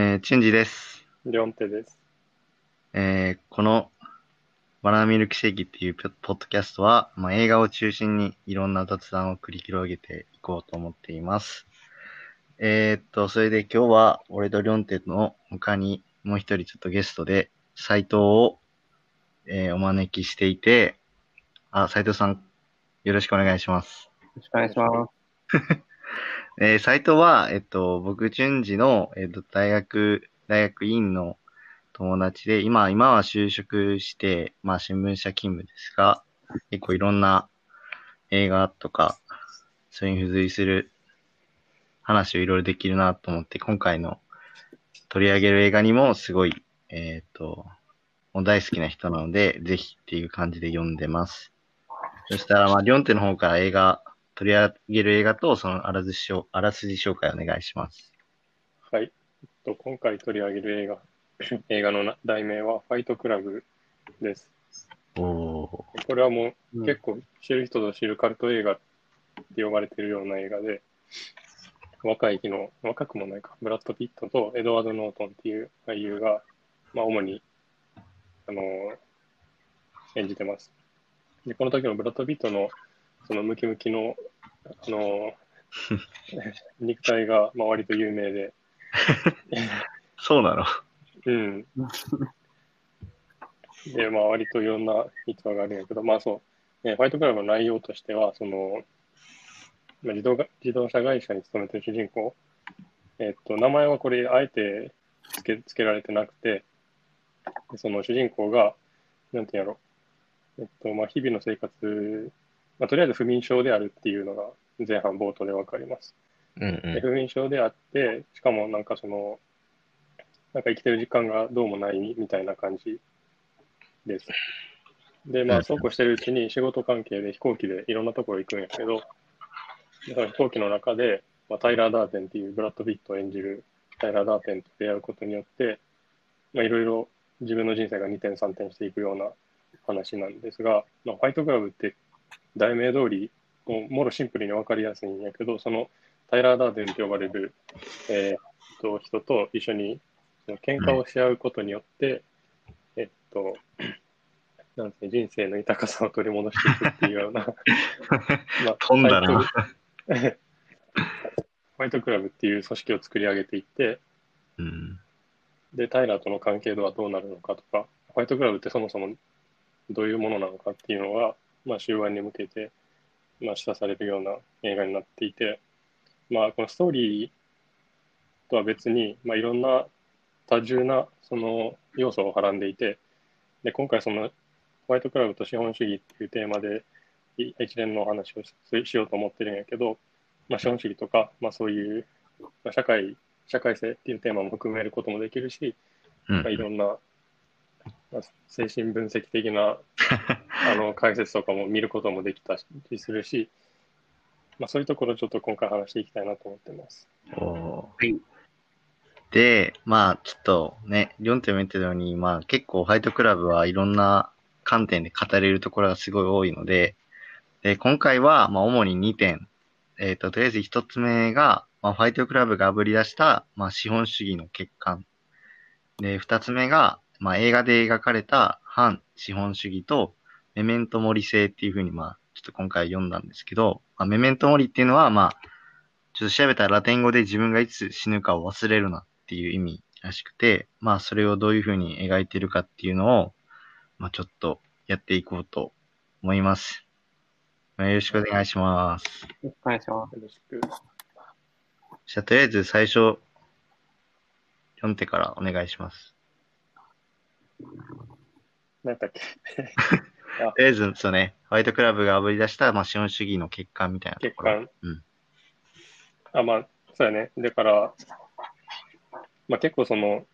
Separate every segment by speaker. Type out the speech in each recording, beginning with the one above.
Speaker 1: えー、チュンジです。
Speaker 2: リョンテです。
Speaker 1: えー、このバナナミルクシェイキっていうポポッドキャストは、まあ、映画を中心にいろんな雑談を繰り広げていこうと思っています。えー、っと、それで今日は俺とリョンテの他にもう一人ちょっとゲストで斉藤を、えーお招きしていて、あ、斉藤さん、よろしくお願いします。
Speaker 3: よろしくお願いします。
Speaker 1: えー、斉藤は、えっと、僕、順次の、えっと、大学、大学院の友達で、今、今は就職して、まあ、新聞社勤務ですが、結構いろんな映画とか、それに付随する話をいろいろできるなと思って、今回の取り上げる映画にもすごい、えっ、と、もう大好きな人なので、ぜひっていう感じで読んでます。そしたら、まあ、リョンテの方から映画、取り上げる映画と、そのあらすじ紹あらすじ紹介お願いします。
Speaker 2: はい。と、今回取り上げる映画、映画のな題名はファイトクラブです。
Speaker 1: おー。
Speaker 2: これはもう
Speaker 3: うん
Speaker 2: 結構知る人ぞ知るカルト映画って呼ばれてるような映画で、若い日の、若くもないか、ブラッド・ピットとエドワード・ノートンっていう俳優が、まあ、主に、あの演じてます。で、この時のブラッド・ピットの、そのムキムキの、あの肉体が、まあ、割と有名で、
Speaker 1: そうなの？
Speaker 2: うん。で、まあ、割といろんな逸話があるんやけど、まあそう、ね、ファイトクラブの内容としては、その、まあ、自動が自動車会社に勤めてる主人公、えっと、名前はこれ、あえてつけつけられてなくて、でその主人公が、なんてやろ、えっと、まあ、日々の生活、まあ、とりあえず不眠症であるっていうのが前半冒頭でわかります。
Speaker 1: うん
Speaker 2: で不眠症であって、しかもなんかその、なんか生きてる時間がどうもないみたいな感じです。で、ま
Speaker 1: うん
Speaker 2: あ、そうこうしてるうちに仕事関係で飛行機でいろんなところ行くんやけど、でその飛行機の中で、まあ、タイラー・ダーテンっていうブラッド・ピットを演じるタイラー・ダーテンと出会うことによって、まあ、いろいろ自分の人生が2転3転していくような話なんですが、まあ、ファイトクラブって題名通り、もうもろシンプルに分かりやすいんやけど、そのタイラー・ダーテンと呼ばれる、えーっと人と一緒にその喧嘩をし合うことによって、えっと、なんて人生の豊かさを取り戻していくっていうような、まあ
Speaker 1: 飛んだな。
Speaker 2: ファイトクラブっていう組織を作り上げていって、
Speaker 1: うん。
Speaker 2: で、タイラーとの関係度はどうなるのかとか、ファイトクラブってそもそもどういうものなのかっていうのが、まあ、終盤に向けて、まあ、示唆されるような映画になっていて、まあ、このストーリーとは別に、まあ、いろんな多重なその要素をはらんでいて、で、今回そのホワイトクラブと資本主義っていうテーマでい一連のお話をししようと思ってるんやけど、まあ、資本主義とか、まあ、そういう、まあ、社会、社会性っていうテーマも含めることもできるし、
Speaker 1: うん。
Speaker 2: まあ、いろんな、まあ、精神分析的な あの解説とかも見ることもできたりするし、まあ、そういうところちょっと今回話していきたいなと思ってます。
Speaker 1: お
Speaker 3: はい
Speaker 1: で、まあ、ちょっとね、リョンテも言ってたように、まあ、結構、ファイトクラブはいろんな観点で語れるところがすごい多いので、で、今回は、まあ、主に2点。えっ、と、とりあえず1つ目が、まあ、ファイトクラブが炙り出した、まあ、資本主義の欠陥。で、2つ目が、まあ、映画で描かれた反資本主義と、メメントモリ性っていうふうに、まあ、ちょっと今回読んだんですけど、まあ、メメントモリっていうのは、まあ、ちょっと調べたらラテン語で自分がいつ死ぬかを忘れるなっていう意味らしくて、まあそれをどういうふうに描いてるかっていうのを、まあちょっとやっていこうと思います。まあよろしくお願いします。
Speaker 3: よろしくお願いします。
Speaker 2: よろしく。
Speaker 1: じゃあとりあえず最初、読んでからお願いします。
Speaker 2: 何だっけ？
Speaker 1: とりあえず、そうね、ホワイトクラブが炙り出した、まあ資本主義の欠陥みたいなと
Speaker 2: 欠
Speaker 1: ころ。
Speaker 2: 陥。
Speaker 1: うん
Speaker 2: あ、まあ、そうやね。だから、まあ結構その、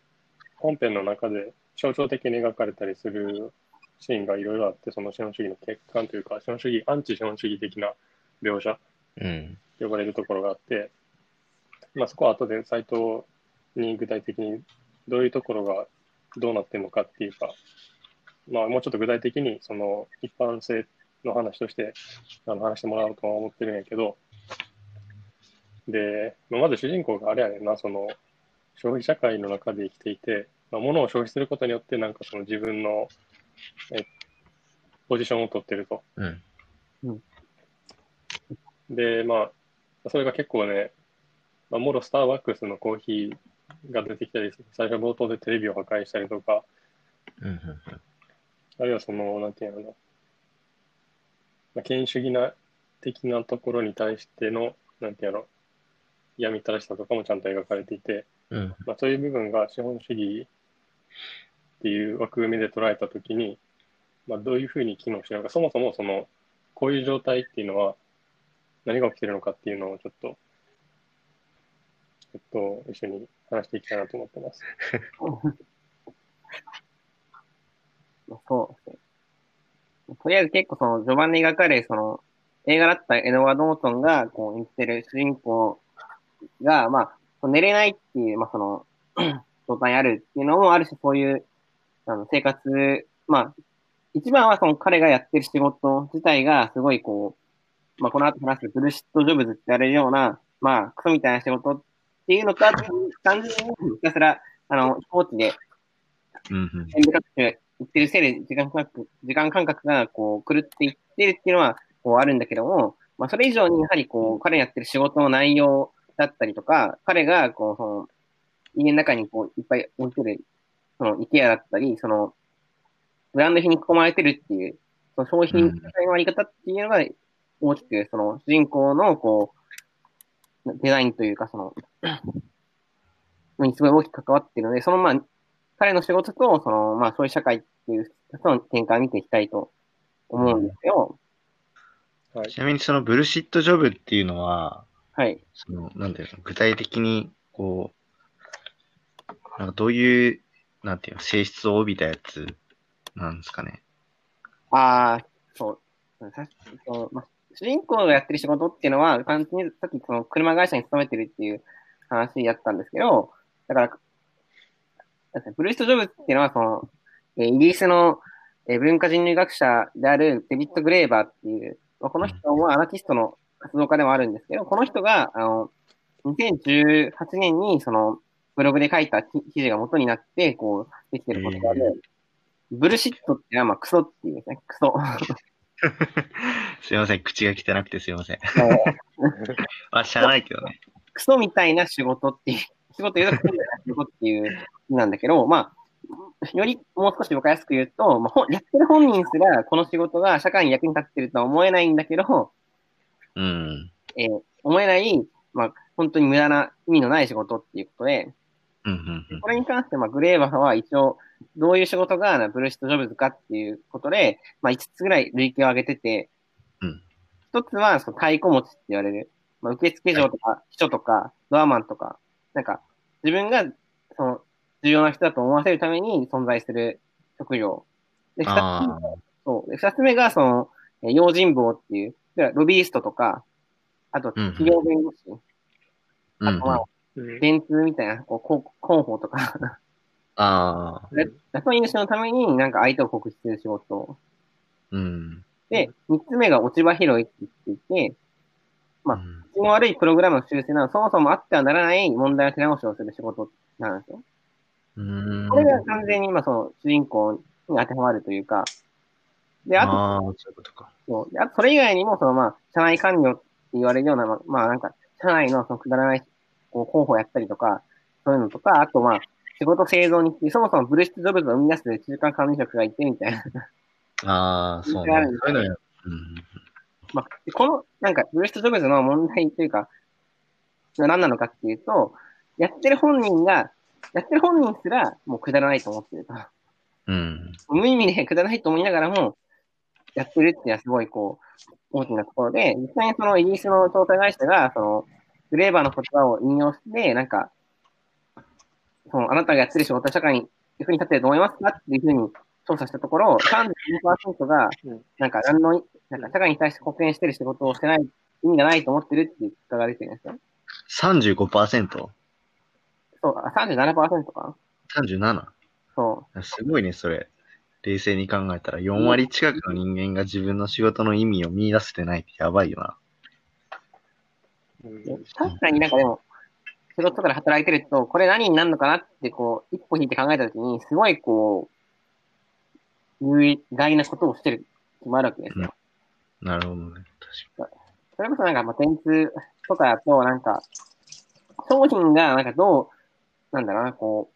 Speaker 2: 本編の中で象徴的に描かれたりするシーンがいろいろあって、その資本主義の欠陥というか、資本主義、アンチ資本主義的な描写
Speaker 1: うん。
Speaker 2: 呼ばれるところがあって、まあ、そこは後でサイトに具体的にどういうところがどうなってるのかっていうか、まあ、もうちょっと具体的にその一般性の話としてあの話してもらおうとは思ってるんやけど、で、まあまず主人公があれやねんな、その、消費社会の中で生きていて、まあ、物を消費することによって、なんかその自分のえポジションを取ってると。
Speaker 1: うん。
Speaker 2: で、まあ、それが結構ね、まあ、もろスターバックスのコーヒーが出てきたりする、最初冒頭でテレビを破壊したりとか。あるいはその、なんていうの、まあ、権威主義な的なところに対しての、なんていうの、闇ったらしさとかもちゃんと描かれていて、
Speaker 1: うん。
Speaker 2: まあ、そういう部分が資本主義っていう枠組みで捉えたときに、まあ、どういうふうに機能してるのか、そもそもその、こういう状態っていうのは何が起きてるのかっていうのをちょっと、えっと、一緒に話していきたいなと思ってます。
Speaker 3: そうですね。とりあえず結構その序盤で描かれるその映画だったエドワード・ノートンがこう演じてる主人公が、まあ、寝れないっていう、まあその、状態にあるっていうのもあるし、そういう、あの、生活、まあ、一番はその彼がやってる仕事自体がすごいこう、まあこの後話すブルシットジョブズって言われるような、まあ、クソみたいな仕事っていうのと、単純にひたすら、あの、スポーツで
Speaker 1: うん。うん。
Speaker 3: 全部各種言ってるせいで時間感覚、時間感覚がこう狂っていってるっていうのはこうあるんだけども、まあそれ以上にやはりこう彼やってる仕事の内容だったりとか、彼がこうその家の中にこういっぱい置いてる、その IKEA だったり、そのブランド品に囲まれてるっていう、その商品のあり方っていうのが大きくその主人公のこうデザインというかその、にすごい大きく関わっているので、そのまあ彼の仕事と、その、まあ、そういう社会っていう、その展開を見ていきたいと思うんですよ。
Speaker 2: はい。
Speaker 1: ちなみにそのブルシットジョブっていうのは、
Speaker 3: はい。
Speaker 1: その、なんていうの、具体的に、こう、なんかどういう、なんていうの、性質を帯びたやつなんですかね？
Speaker 3: ああ、そう。さそのまあ、主人公がやってる仕事っていうのは、単純にさっきその車会社に勤めてるっていう話やったんですけど、だから、ブルースト・ジョブズっていうのは、その、えーイギリスの、えー文化人類学者であるデビッド・グレーバーっていう、まあ、この人もアナキストの活動家でもあるんですけど、この人が、あの、2018年に、その、ブログで書いた記記事が元になって、こう、できてることがある。ブルシットっていうのは、まあ、クソっていうですね、クソ。
Speaker 1: すいません、口が汚くてすいません。あ、知らないけどね。
Speaker 3: クソみたいな仕事っていう、仕事っていう意味なんだけど、まあ、よりもう少し分かりやすく言うと、まあ、やってる本人すらこの仕事が社会に役に立ってるとは思えないんだけど、
Speaker 1: うん。
Speaker 3: えー思えない、まあ、本当に無駄な意味のない仕事っていうことで、
Speaker 1: うん、うん、うん。
Speaker 3: これに関して、まあ、グレーバーは一応、どういう仕事がブルーシットジョブズかっていうことで、まあ、5つぐらい類型を挙げてて、
Speaker 1: うん。
Speaker 3: 一つは、その太鼓持ちって言われる、まあ、受付嬢とか、秘書とか、ドアマンとか、なんか、自分が、その、重要な人だと思わせるために存在する職業。で、二つ目
Speaker 1: ああ、
Speaker 3: そう。で、二つ目が、その、えー用心棒っていう、でロビーストとか、あと、
Speaker 1: うん
Speaker 3: 企業弁護士、
Speaker 1: うん、うん。
Speaker 3: あとは
Speaker 1: あ、
Speaker 2: うん
Speaker 3: 電通みたいな、こう、広広報とか、
Speaker 1: あー、
Speaker 3: そういう人のためになんか相手を告知する仕事。
Speaker 1: うん。
Speaker 3: で、三つ目が落ち葉拾いって言っていて、まあ
Speaker 1: うん
Speaker 3: 質の悪いプログラムの修正など、そもそもあってはならない問題の手直しをする仕事なんですよ。
Speaker 1: うん。
Speaker 3: これが完全に、まあ、その、主人公に当てはまるというか、で、あと、
Speaker 1: ああ、そういうことか。
Speaker 3: そうであとそれ以外にも、その、まあ、社内管理って言われるような、まあ、まあ、なんか、社内のそのくだらない、こう、候補やったりとか、そういうのとか、あと、まあ、仕事製造にそもそもブルーシッョブズを生み出す中間管理職がいて、みたいな。
Speaker 1: ああ、そう ね。そういうのや、うん。
Speaker 3: まあ、でこの、なんか、ブルーシットジョブズの問題というか、何なのかっていうと、やってる本人が、やってる本人すら、もうくだらないと思ってると。
Speaker 1: うん。
Speaker 3: 無意味でくだらないと思いながらも、やってるっていうのはすごい、こう、大きなところで、実際にそのイギリスの調査会社が、その、グレーバーの言葉を引用して、なんか、その、あなたがやってる仕事は社会に役に立ってると思いますかっていうふうに調査したところ、32%が
Speaker 2: うん、
Speaker 3: なんか、何の、なんか、社会に対して貢献してる仕事をしてない、意味がないと思ってるっていう結果が出てるんですよ。
Speaker 1: 35%?37?
Speaker 3: そう、あ37%か
Speaker 1: 37?
Speaker 3: そ
Speaker 1: すごいね、それ。冷静に考えたら、4割近くの人間が自分の仕事の意味を見出せてないってやばいよな。
Speaker 3: 確かになんかでも、仕事とかで働いてると、これ何になるのかなって、こう、一歩引いて考えたときに、すごいこう、有害なことをしてる気もあるわけですよ。
Speaker 1: なるほどね。確か
Speaker 3: それこそなんか、まあ、電通とかだと、なんか、商品が、なんかどう、なんだろうな、こ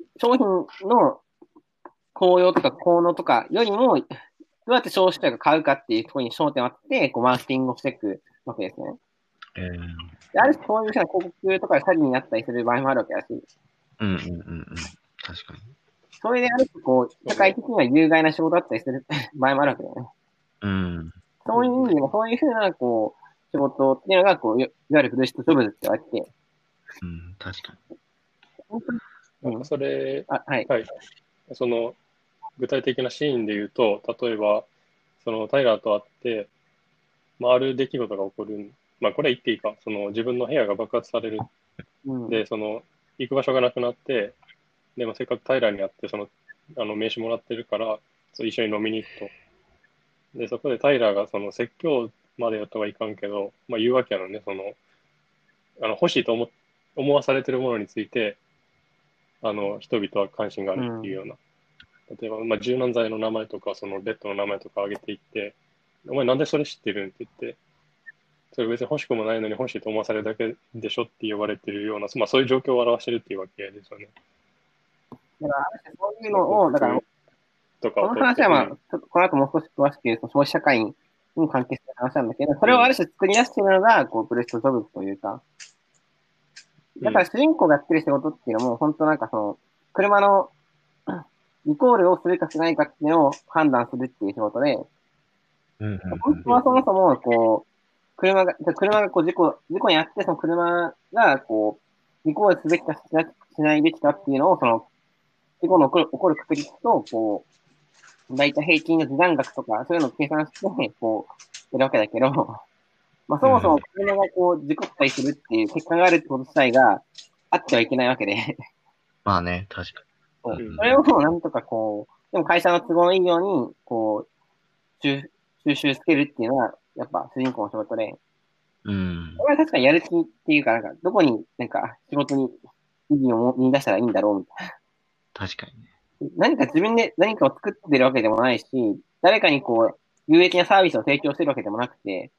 Speaker 3: う、商品の効用とか効能とかよりも、どうやって消費者が買うかっていうところに焦点を当てて、こう、マーケティングをしていくわけですね。
Speaker 1: に。えー、
Speaker 3: である種、そういう広告とかで詐欺になったりする場合もあるわけだし、
Speaker 1: うんうんうんうん。確かに。
Speaker 3: それである種、こう、社会的には有害な仕事だったりする 場合もあるわけだよね。
Speaker 1: うん。
Speaker 3: そういう意味でも、そういうふうな、こう、仕事っていうのが、こう、いいわゆるブルーシットジョブズって言われてて、
Speaker 1: うん、確かに。
Speaker 2: んかそれ、
Speaker 3: あ、はい。
Speaker 2: はい。その、具体的なシーンで言うと、例えば、その、タイラーと会って、まあ、ある出来事が起こる。まあ、これは言っていいか。その、自分の部屋が爆発される。
Speaker 3: うん。
Speaker 2: で、その、行く場所がなくなって、でもせっかくタイラーに会って、その、あの、名刺もらってるから、そう一緒に飲みに行くと。で、そこでタイラーが、その、説教までやったはいかんけど、まあ、言うわけやのね、その、あの、欲しいと思、思わされてるものについて、あの、人々は関心があるっていうような。例えば、まあ、柔軟剤の名前とか、そのベッドの名前とか挙げていって、お前なんでそれ知ってるんって言って、それ別に欲しくもないのに欲しいと思わされるだけでしょって言われてるような、まあそういう状況を表してるっていうわけですよね。
Speaker 3: だから、そういうのを、だから、
Speaker 2: とか。
Speaker 3: この話はまあ、ちょっとこの後もう少し詳しく、その消費社会に関係する話なんだけど、それをある種作り出しているのが、こう、ブレストジョブズというか、だから主人公がやってる仕事っていうのも、本当なんかその、車の リコールをするかしないかっていうのを判断するっていう仕事で、本当はそもそも、こう、車が、車がこう事故、事故にあって、その車が、こう、リコールすべきかしなしないべきかっていうのを、その、事故の起こる、起こる確率と、こう、大体平均の時間額とか、そういうのを計算して、こう、やるわけだけど、まあそもそも車がこう、事故ったりするっていう結果があるってこと自体があってはいけないわけで、
Speaker 1: まあね、確か
Speaker 3: そう
Speaker 2: うん
Speaker 3: それをなんとかこう、でも会社の都合のいいように、こう、収収集つけるっていうのは、やっぱ主人公の仕事で、
Speaker 1: うん。
Speaker 3: これは確かにやる気っていうか、なんか、どこになんか仕事に意義を見出したらいいんだろうみたいな
Speaker 1: 確かにね。
Speaker 3: な。何か自分で何かを作ってるわけでもないし、誰かにこう、有益なサービスを提供してるわけでもなくて、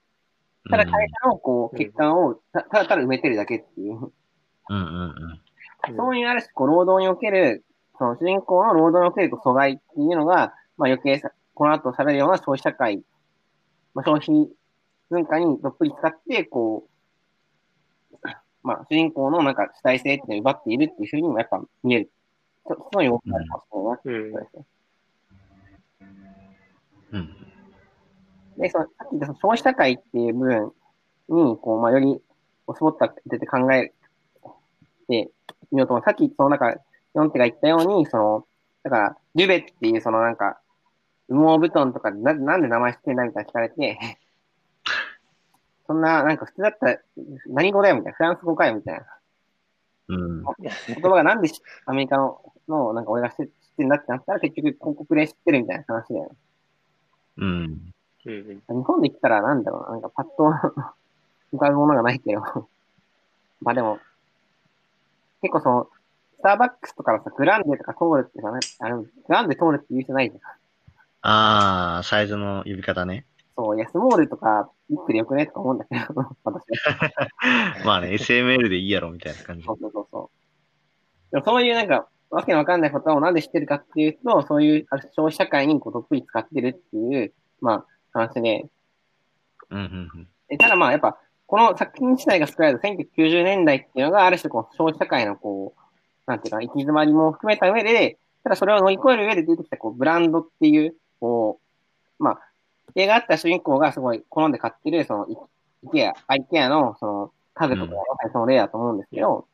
Speaker 3: ただ会社のこう、
Speaker 2: うん
Speaker 3: 欠陥をたただただ埋めてるだけっていう、
Speaker 1: うんうんうん。
Speaker 3: そういうある種、こう、労働における、その主人公の労働における阻害っていうのが、まあ余計さ、この後喋るような消費社会、まあ消費文化にどっぷり使って、こう、まあ主人公のなんか主体性っていうのを奪っているっていうふうにもやっぱ見える。そそういう動きがあるかもしれないなってことですね。
Speaker 1: うん。
Speaker 3: で、その、さっき言ったその消費社会っていう部分に、こう、まあ、より、絞った出て考えてみようと思う。さっき、その、なんか、ヨンテが言ったように、その、だから、リュベっていう、その、なんか、羽毛布団とかでな、なんで名前知ってんだみたいな聞かれて、そんな、なんか普通だったら、何語だよみたいな、フランス語かよみたいな。
Speaker 1: うん。
Speaker 3: 言葉がなんでしアメリカの、の、なんか俺が知って知ってんだってなったら、結局広告で知ってるみたいな話だよね。
Speaker 1: うん。
Speaker 2: うんうん。
Speaker 3: 日本で来たらなんだろうな、なんかパッと浮かぶものがないけど。まあでも、結構その、スターバックスとかのさ、グランデとか通るってさ、ねあの、グランデ通るって言う人ないじゃん。
Speaker 1: ああ、サイズの呼び方ね。
Speaker 3: そう、いや、スモールとか、ビッグでよくね？とか思うんだけど、私は。
Speaker 1: まあね、SML でいいやろみたいな感じ
Speaker 3: そ。うそうそうそう。でもそういうなんか、わけのわかんないことをなんで知ってるかっていうと、そういう消費社会にこうどっぷり使ってるっていう、まあ、話で、
Speaker 1: うんうんうん。
Speaker 3: えただまあやっぱ、この作品自体が作られた1990年代っていうのが、ある種こう消費社会のこう、なんていうかな、行き詰まりも含めた上で、ただそれを乗り越える上で出てきたこうブランドっていう、こう、まあ、映画あった主人公がすごい好んで買ってる、その、イイケア、アイケアのその家具とかがまさにその例だと思うんですけど、
Speaker 2: うん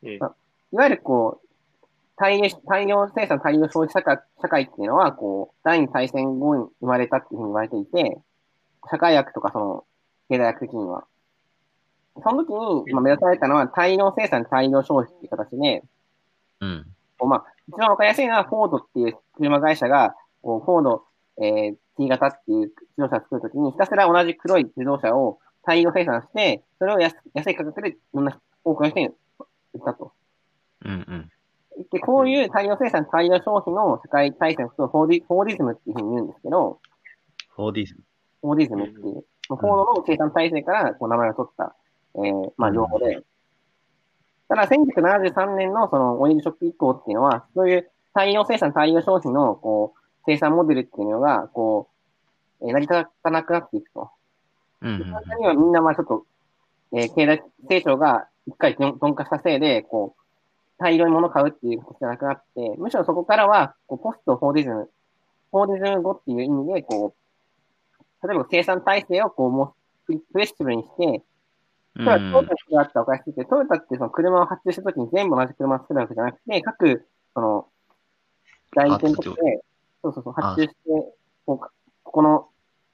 Speaker 3: いわゆるこう、大量、大量生産、大量消費社会社会っていうのは、こう、第二次大戦後に生まれたっていうふうに言われていて、社会学とかその、経済学的には。その時に、まあ、目指されたのは、大量生産、大量消費っていう形で、
Speaker 1: うん。
Speaker 3: こうまあ、一番わかりやすいのは、フォードっていう車会社が、こうフォード、えー、T 型っていう自動車を作るときに、ひたすら同じ黒い自動車を、大量生産して、それを安安い価格で、みんな多くの人に売ったと。
Speaker 1: うんうん。
Speaker 3: で、こういう大量生産、大量消費の世界体制のことをフォーディフォーディズムっていうふうに言うんですけど、
Speaker 1: 4D ズム。
Speaker 3: フォーディズムっていう、フォードの生産体制からこう名前を取った、えー、まあ、用語で、ただ、1973年のそのオイルショック以降っていうのは、そういう大量生産、大量消費のこう生産モデルっていうのが、こう、えー成り立たなくなっていくと。
Speaker 1: うんうん
Speaker 3: で簡単にはみんなまあちょっと、えー経済成長が一回鈍化したせいで、こう、大量に物を買うっていうことじゃなくなって、むしろそこからは、こう、ポストフォーディズム、フォーディズム後っていう意味で、こう、例えば生産体制をこう、もう、フレッシブルにして、
Speaker 1: うん。
Speaker 3: トヨタがあったおかしくて、トヨタってその車を発注したときに全部同じ車を作るわけじゃなくて、各、その、代理店とかで、そうそうそう、発注して、こう、ここの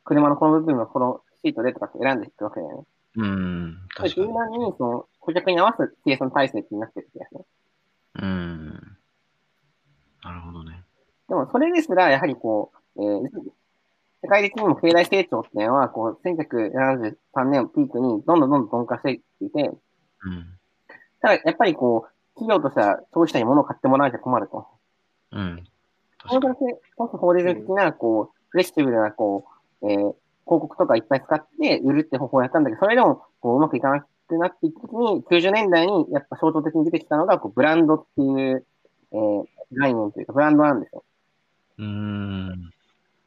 Speaker 3: 車のこの部分はこのシートでとかって選んでいくわけだよね。
Speaker 1: うん。確か
Speaker 3: 柔
Speaker 1: に。
Speaker 3: 軟に、その、顧客に合わせて生産体制ってなってる気がする。
Speaker 1: うん。なるほどね。
Speaker 3: でも、それですら、やはりこう、えー、世界的にも経済成長っていうのは、こう、1973年をピークに、どんどんどんどん鈍化していっていて、
Speaker 1: うん。
Speaker 3: ただ、やっぱりこう、企業としては消費者に物を買ってもらわなきゃ困ると。
Speaker 1: うん。
Speaker 3: こ
Speaker 1: 確かに。
Speaker 3: のだけ、ポストフォーディズム的な、こう、フレッシブルな、こう、えー、広告とかいっぱい使って売るって方法をやったんだけど、それでも、こう、うまくいかなくなっていった時に、90年代にやっぱ象徴的に出てきたのが、こう、ブランドっていう、えー、概念というか、ブランドなんですよ。
Speaker 1: うーん。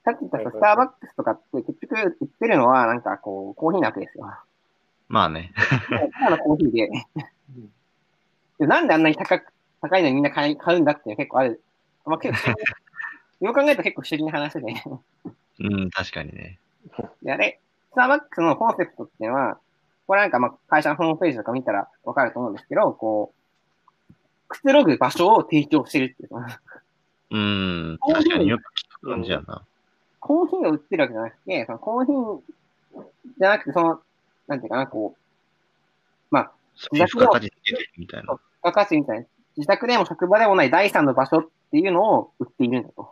Speaker 3: さっき言ったスターバックスとかって結局売ってるのは、なんかこう、コーヒーなわけですよ。
Speaker 1: まあね。
Speaker 3: ただのコーヒーで。でなんであんなに高く、高いのにみんな買い買うんだっていうの結構ある。まあ、結構 よく考えると結構不思議な話で。
Speaker 1: うん、確かにね。
Speaker 3: で、あれ、スターバックスのコンセプトっていうのは、これなんかまあ会社のホームページとか見たらわかると思うんですけど、こう、くつろぐ場所を提供してるっていうか。
Speaker 1: うん。確かによく聞く感じやな。
Speaker 3: コーヒーを売ってるわけじゃなくて、そのコーヒーじゃなくて、その、なんていうかな、こう、まあ、
Speaker 1: そういう付加価値つけてるみたいな。
Speaker 3: 付加価値みたいな、自宅でも職場でもない第三の場所っていうのを売っているんだと。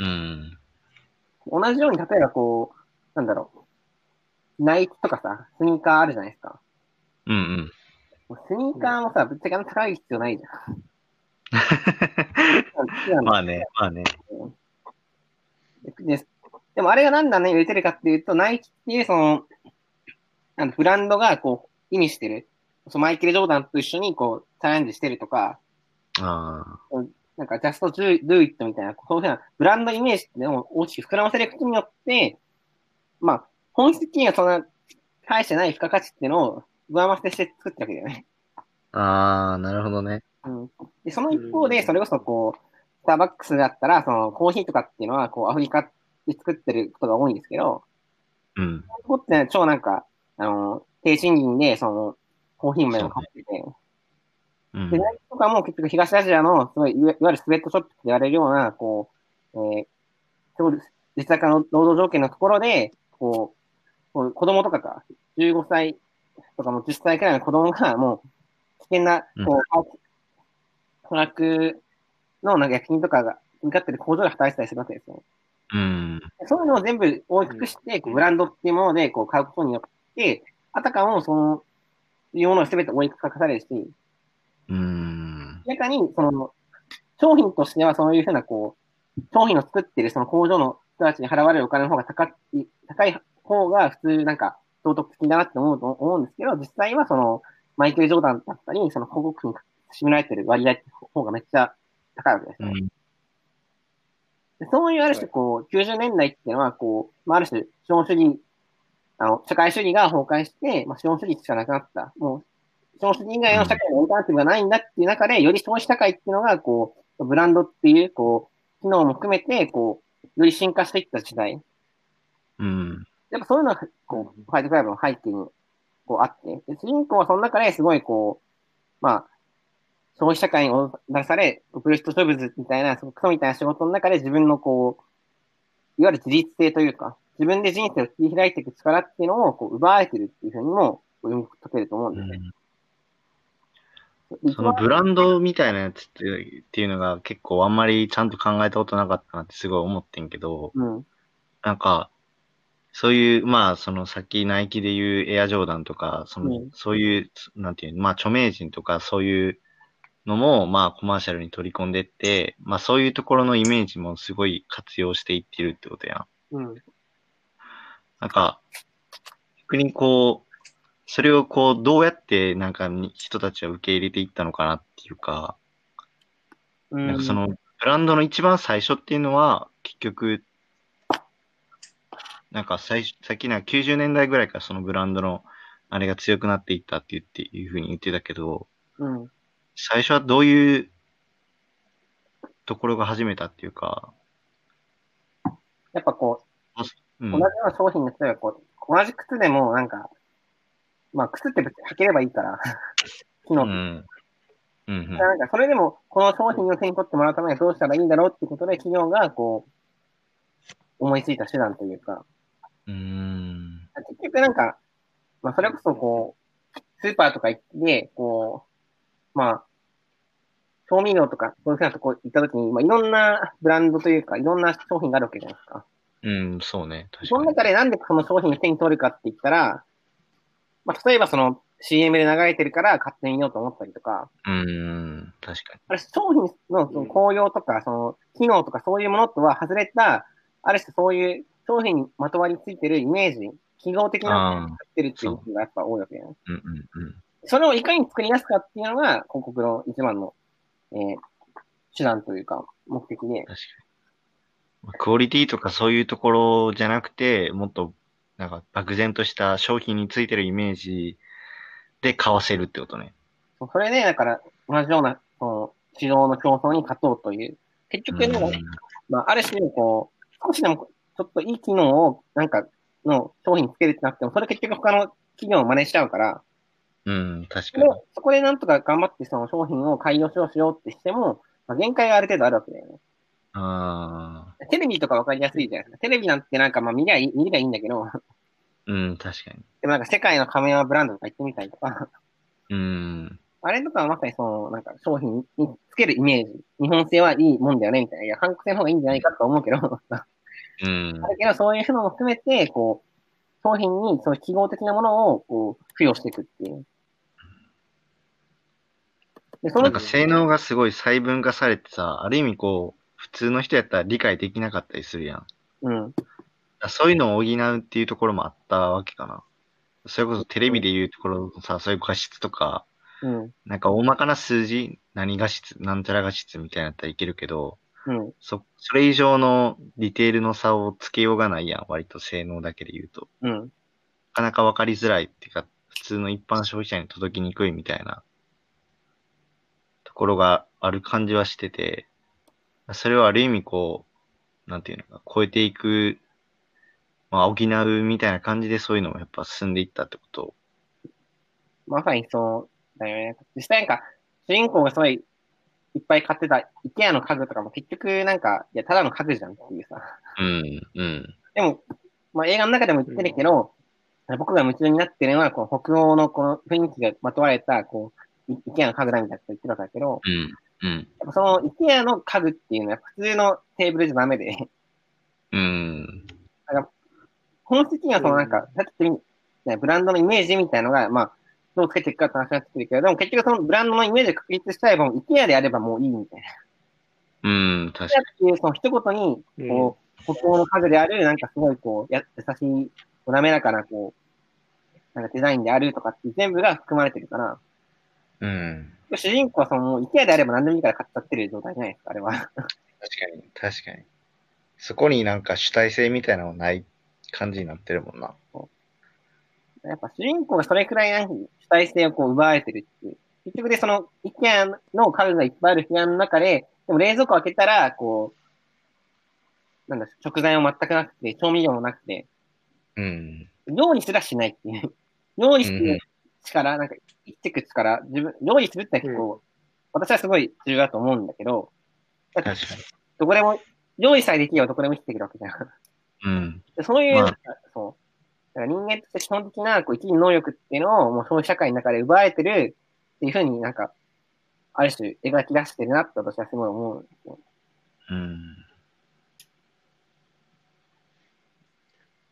Speaker 1: うん。
Speaker 3: 同じように、例えばこう、なんだろう、ナイキとかさ、スニーカーあるじゃないですか。
Speaker 1: うんうん。
Speaker 3: スニーカーもさ、ぶっちゃけあんま高い必要ないじゃん。
Speaker 1: まあね、まあね。
Speaker 3: ででもあれが何だね、売れてるかっていうと、ナイキっていうその、あのブランドがこう、意味してる。そのマイケル・ジョーダンと一緒にこう、チャレンジしてるとか、
Speaker 1: あ
Speaker 3: なんか、ジャスト・ドゥ・ドゥ・イットみたいな、そういうふうなブランドイメージってのを大きく膨らませることによって、まあ、本質的にはそんな、大してない付加価値っていうのを上回せして作ってるわけだよね。
Speaker 1: あ。ああ、なるほどね。
Speaker 3: うん。で、その一方で、それこそこう、スターバックスだったら、そのコーヒーとかっていうのは、こう、アフリカで作ってることが多いんですけど、
Speaker 1: うん。
Speaker 3: ここって超なんか、あの、低賃金で、その、コーヒー豆を買ってて、
Speaker 1: うん
Speaker 3: で、。ナイキとかも結局東アジアの、すごい、いわゆるスウェットショップって言われるような、こう、えー、そうです。実際の労働条件のところで、こう、子供とかが、15歳とかも10歳くらいの子供が、もう、危険な、こう、トラックのなんか薬品とかが、向かってる工場で働いてたりするわけですよ。
Speaker 1: うん。
Speaker 3: そういうのを全部大きくして、こうブランドっていうものでこう買うことによって、あたかもその、いうものを全て追いかかされるし、
Speaker 1: うん。
Speaker 3: 中に、その、商品としてはそういうふうな、こう、商品を作ってるその工場の人たちに払われるお金の方が高い、高い方が普通なんか道徳的だなって思うと思うんですけど、実際はその、マイケル・ジョーダンだったり、その広告費に占められてる割合って方がめっちゃ高いわけですよ。
Speaker 1: うん。
Speaker 3: でそういうある種こう、90年代っていうのは、こう、まあ、ある種、資本主義、あの、社会主義が崩壊して、まあ、資本主義しかなくなった。もう、資本主義以外の社会のオルタナティブがないんだっていう中で、より消費社会っていうのが、こう、ブランドっていう、こう、機能も含めて、こう、より進化していった時代。
Speaker 1: うん。
Speaker 3: やっぱそういうのが、こう、ファイトクラブの背景に、こう、あって、で主人公はその中ですごい、こう、まあ、消費社会に出され、ブルストジョブズみたいな、そのクソみたいな仕事の中で自分のこう、いわゆる自立性というか、自分で人生を切り開いていく力っていうのをこう奪われてるっていうふうにも読み解けると思うんですね。で
Speaker 1: そのブランドみたいなやつってっていうのが結構あんまりちゃんと考えたことなかったなってすごい思ってんけど、
Speaker 3: うん。
Speaker 1: なんか、そういう、まあ、そのさっきナイキで言うエアジョーダンとか、その、
Speaker 3: うん
Speaker 1: そういう、なんていうの、まあ、著名人とかそういうのも、まあ、コマーシャルに取り込んでって、まあ、そういうところのイメージもすごい活用していってるってことやん。
Speaker 3: うん。
Speaker 1: なんか、逆にこう、それをこう、どうやってなんかに人たちは受け入れていったのかなっていうか、
Speaker 3: うん。
Speaker 1: なんかその、ブランドの一番最初っていうのは、結局、なんか最初、さっきなんか90年代ぐらいからそのブランドのあれが強くなっていったって言って、いうふうに言ってたけど、
Speaker 3: うん。
Speaker 1: 最初はどういうところが始めたっていうか、
Speaker 3: やっぱこう、
Speaker 1: うん
Speaker 3: 同じような商品の人がこう、同じ靴でもなんか、まあ靴って別に履ければいいから、機能
Speaker 1: うん。うんうん
Speaker 3: なんか、それでも、この商品を手に取ってもらうためにはどうしたらいいんだろうってことで、企業が、こう、思いついた手段というか、
Speaker 1: うーん。
Speaker 3: 結局なんか、まあ、それこそ、こう、スーパーとか行って、こう、まあ、調味料とか、そういうふうなとこ行った時に、まあ、いろんなブランドというか、いろんな商品があるわけじゃないですか。
Speaker 1: うん、そうね。確
Speaker 3: その
Speaker 1: かに。
Speaker 3: 中でなんでその商品を手に取るかって言ったら、まあ、例えばその CM で流れてるから買ってみようと思ったりとか、
Speaker 1: うーん、確か
Speaker 3: あれ、商品のその効用とか、その、機能とかそういうものとは外れた、ある種そういう商品にまとわりついてるイメージ、記号的なものを作ってるっていうのがやっぱ多いわけだよね。
Speaker 1: に。うんうんうん。
Speaker 3: それをいかに作り出すかっていうのが、広告の一番の、えー、手段というか、目的で。
Speaker 1: 確かに。クオリティとかそういうところじゃなくて、もっと、なんか漠然とした商品についてるイメージで買わせるってことね。
Speaker 3: それで、だから、同じような、その、市場の競争に勝とうという。結局、
Speaker 1: うん
Speaker 3: でもまあ、ある種、こう、少しでも、ちょっといい機能を、なんか、の商品につけるってなっても、それ結局他の企業を真似しちゃうから、
Speaker 1: うん、確かに。
Speaker 3: そこでなんとか頑張ってその商品を改良しようしようってしても、まあ、限界がある程度あるわけだよね。
Speaker 1: あ
Speaker 3: テレビとかわかりやすいじゃないですか。テレビなんてなんかまあ見りゃいい、見りゃいいんだけど、
Speaker 1: あ、うん、確かに。
Speaker 3: でもなんか世界のカメラブランドとか行ってみたりとか、
Speaker 1: うん、
Speaker 3: あれとかはまさにその、なんか商品につけるイメージ。日本製はいいもんだよね、みたいな。いや、韓国製の方がいいんじゃないかと思うけど、だ
Speaker 1: うん、
Speaker 3: けどそういうのも含めて、こう、商品にそういう記号的なものを、こう、付与していくっていう。で、その
Speaker 1: なんか、性能がすごい細分化されてさ、ある意味こう、普通の人やったら理解できなかったりするやん。
Speaker 3: うん、
Speaker 1: そういうのを補うっていうところもあったわけかな。それこそテレビで言うところのさ、そういう画質とか、
Speaker 3: うん、
Speaker 1: なんか大まかな数字、何画質、なんちゃら画質みたいなやったらいけるけど、
Speaker 3: うん、
Speaker 1: そ、それ以上のディテールの差をつけようがないやん、割と性能だけで言うと。
Speaker 3: うん、
Speaker 1: なかなかわかりづらいっていうか、普通の一般消費者に届きにくいみたいなところがある感じはしてて、それをある意味こう、なんていうのか、超えていく、まあ、補うみたいな感じでそういうのもやっぱ進んでいったってこと？
Speaker 3: まさにそうだよね。実際なんか、主人公がすごいいっぱい買ってた IKEA の家具とかも結局なんか、いや、ただの家具じゃんっていうさ。
Speaker 1: うん、うん、
Speaker 3: でも、まあ映画の中でも言ってるけど、僕が夢中になってるのは、この北欧のこの雰囲気がまとわれた、こう、い IKEA の家具だみたいなこと言ってたんだけど、
Speaker 1: うん、うん、
Speaker 3: その IKEA の家具っていうのは普通のテーブルじゃダメで、
Speaker 1: うん、
Speaker 3: 本質的にはそのなんか、さっき言ったブランドのイメージみたいのが、まあ、どうつけていくかって話になってくるけど、でも結局そのブランドのイメージを確立しちゃえば、もう IKEA であればもういいみたいな。
Speaker 1: うん、確
Speaker 3: IKEA っていうその一言に、こう、北欧の家具である、なんかすごいこう、や、優しい、滑らかな、こう、なんかデザインであるとかって全部が含まれてるから、
Speaker 1: うん。
Speaker 3: 主人公はその、IKEA であれば何でもいいから買っちゃってる状態じゃないですか、あれは。
Speaker 1: 確かに、確かに。そこになんか主体性みたいなのない感じになってるもんな。
Speaker 3: やっぱ主人公がそれくらいなんか主体性をこう奪われてるっていう。結局でその、IKEA の家具がいっぱいある部屋の中で、でも冷蔵庫開けたら、こう、なんだ、食材も全くなくて、調味料もなくて、
Speaker 1: うん。
Speaker 3: 料理すらしないっていう。料理す
Speaker 1: うん
Speaker 3: る力、なんか、生きていく力、自分、料理するって結構、私はすごい重要だと思うんだけど、
Speaker 1: 確かに。
Speaker 3: どこでも、料理さえできればどこでも生きていけるわけじゃん。
Speaker 1: うん。
Speaker 3: でそういう、
Speaker 1: まあ
Speaker 3: そう。だから人間として基本的な、こう、生きる能力っていうのを、もうそういう社会の中で奪われてるっていうふうになんか、ある種描き出してるなって私はすごい思うんですよ。
Speaker 1: うん。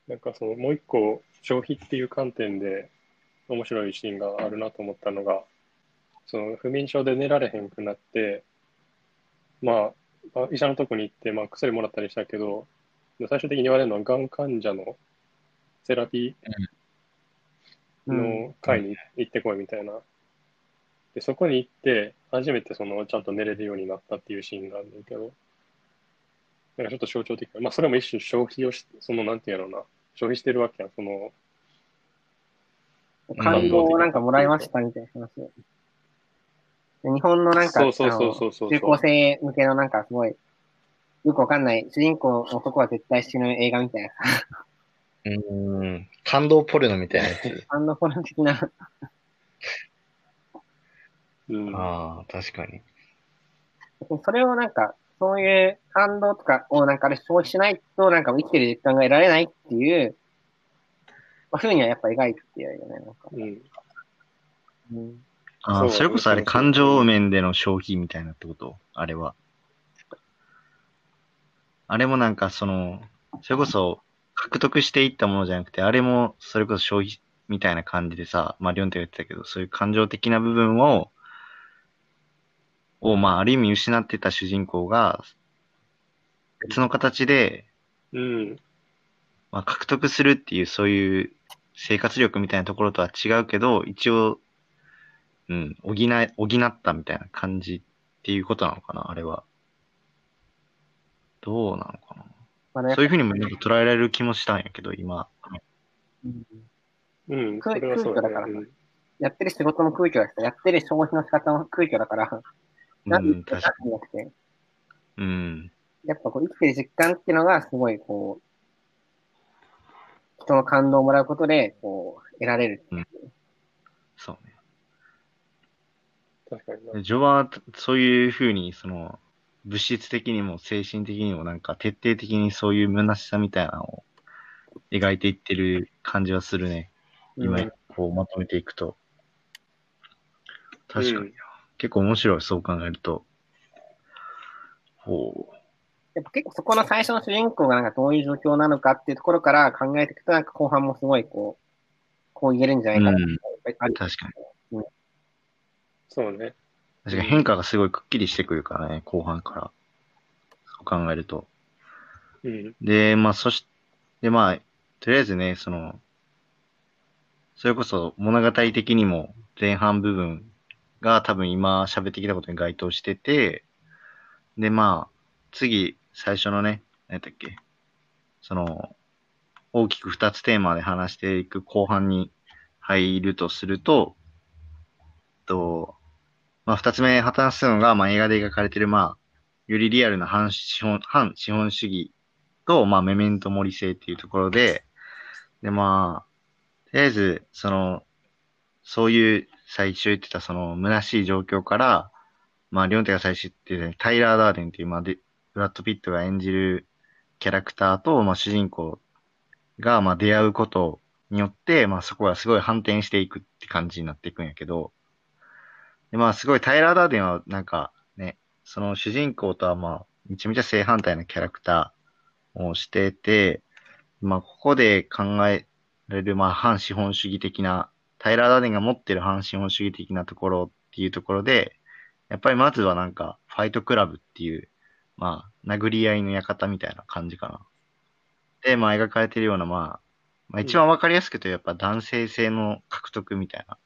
Speaker 2: なんかそのもう一個消費っていう観点で面白いシーンがあるなと思ったのが、その不眠症で寝られへんくなって、まあ、医者のとこに行って、まあ、薬もらったりしたけど、最終的に言われるのは、がん患者のセラピーの会に行ってこいみたいな。で、そこに行って、初めてその、ちゃんと寝れるようになったっていうシーンがあるんだけど、なんかちょっと象徴的まあ、それも一種消費をし、その、なんていうのな、消費してるわけやん、その、
Speaker 3: 感動をなんかもらいましたみたいな話。日本のなんか、中高生向けのなんかすごい、よくわかんない、主人公の男は絶対死ぬ映画みたいな。
Speaker 1: うん、感動ポルノみたいなやつ。
Speaker 3: 感動ポルノ的な。
Speaker 1: うん、ああ、確かに。
Speaker 3: それをなんか、そういう感動とかをなんかあれ消費しないと、なんか生きてる実感が得られないっていう、まあ、ふうにはやっぱ描いてるよね、なんか。うん。
Speaker 1: うん、ああ、それこそあれ、感情面での消費みたいなってこと？あれは。あれもなんかその、それこそ獲得していったものじゃなくて、あれもそれこそ消費みたいな感じでさ、まあ、リョンテが言ってたけど、そういう感情的な部分を、を、まあ、ある意味失ってた主人公が、別の形で、
Speaker 2: うん。
Speaker 1: まあ、獲得するっていう、そういう生活力みたいなところとは違うけど、一応、うん、補い、補ったみたいな感じっていうことなのかな、あれは。どうなのかな。まあね、そういうふうにもなんか捉えられる気もしたんやけど、今。
Speaker 2: うん。うん、
Speaker 3: 空空虚だから、やってる仕事も空虚だし、やってる消費の仕方も空虚だから、
Speaker 1: なん確かに。て。うん。
Speaker 3: やっぱこう生きてる実感っていうのがすごいこう、人の感動をもらうことで、こう、得られるう。うん、
Speaker 1: そうね。
Speaker 2: 確かに
Speaker 1: 序はそういうふうに、その、物質的にも精神的にもなんか徹底的にそういう虚しさみたいなのを描いていってる感じはするね。今、こうまとめていくと。確かに、うん、結構面白い、そう考えると。ほう。
Speaker 3: やっぱ結構そこの最初の主人公がなんかどういう状況なのかっていうところから考えていくと、なんか後半もすごいこう、こう言えるんじゃないかな、うん、
Speaker 1: 確かに、うん。
Speaker 2: そうね。
Speaker 1: 確かに変化がすごいくっきりしてくるからね、後半から。そう考えると。
Speaker 2: うん、
Speaker 1: で、まあ、そして、まあ、とりあえずね、その、それこそ物語的にも前半部分が多分今喋ってきたことに該当してて、で、まあ、次、最初のね、何だっけ、その、大きく二つテーマで話していく後半に入るとすると、と、まあ、二つ目、話すのが、まあ、映画で描かれてる、まあ、よりリアルな反資本、反資本主義と、まあ、メメントモリ性っていうところで、で、まあ、とりあえず、その、そういう最初言ってた、その、虚しい状況から、まあ、リョンテが最初言ってた、タイラー・ダーデンっていう、まあ、で、ブラッド・ピットが演じるキャラクターと、まあ、主人公が、まあ、出会うことによって、まあ、そこはすごい反転していくって感じになっていくんやけど、で、まあ、すごいタイラー・ダーデンは、なんかね、その主人公とはまあ、めちゃめちゃ正反対なキャラクターをしてて、まあ、ここで考えられる、まあ、反資本主義的な、タイラー・ダーデンが持ってる反資本主義的なところっていうところで、やっぱりまずはなんか、ファイトクラブっていう、まあ、殴り合いの館みたいな感じかな。で、まあ、描かれてるような、まあ、まあ、一番わかりやすくと、やっぱ男性性の獲得みたいな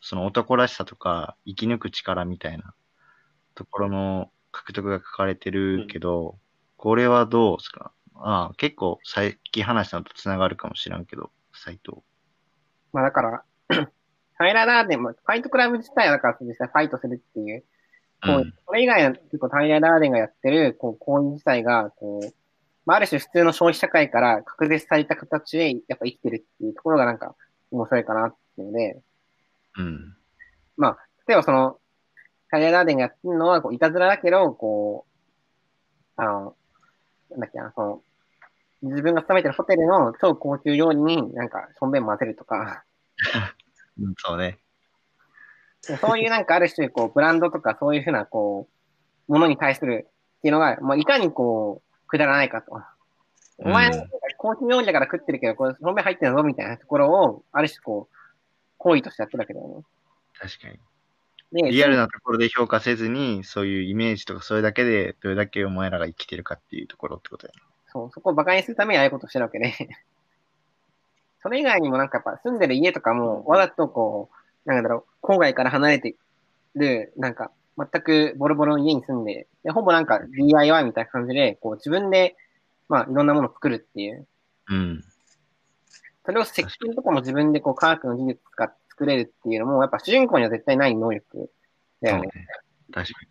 Speaker 1: その男らしさとか生き抜く力みたいなところの獲得が書かれてるけど、うん、これはどうですか？ああ、結構さっき話したのと繋がるかもしらんけど、斎藤。
Speaker 3: まあだから、ファイラーダーデンも、ファイトクラブ自体はだから実際ファイトするっていう、こう、うん、それ以外の結構タイラーダーデンがやってる、こう、行為自体が、こう、まあある種普通の消費社会から確絶された形でやっぱ生きてるっていうところがなんか面白いかなっていうので、
Speaker 1: うん。
Speaker 3: まあ、例えばその、タイヤガーデンがやってるのは、こう、いたずらだけど、こう、あの、なんだっけな、その、自分が勤めてるホテルの超高級料理になんか、しょんべん混ぜるとか。
Speaker 1: うん、そうね。
Speaker 3: そういうなんかある種、こう、ブランドとかそういうふうな、こう、ものに対するっていうのが、まあ、いかにこう、くだらないかと。お前、高級料理だから食ってるけど、これ、本命入ってるぞみたいなところを、ある種こう、行為としてやってるわけだよね。
Speaker 1: 確かに。
Speaker 3: で、
Speaker 1: リアルなところで評価せずに、そういうイメージとかそれだけで、どれだけお前らが生きてるかっていうところってことや
Speaker 3: そう、そこを馬鹿にするためにああいうことをしてるわけで。それ以外にもなんかやっぱ住んでる家とかも、わざとこう、なんだろう、郊外から離れてる、なんか、全くボロボロの家に住んで、で、ほぼなんか DIY みたいな感じで、こう自分で、まあいろんなものを作るっていう。
Speaker 1: うん。
Speaker 3: それを石鹸とかも自分でこう科学の技術使って作れるっていうのも、やっぱ主人公には絶対ない能力だよね。
Speaker 1: 確かに。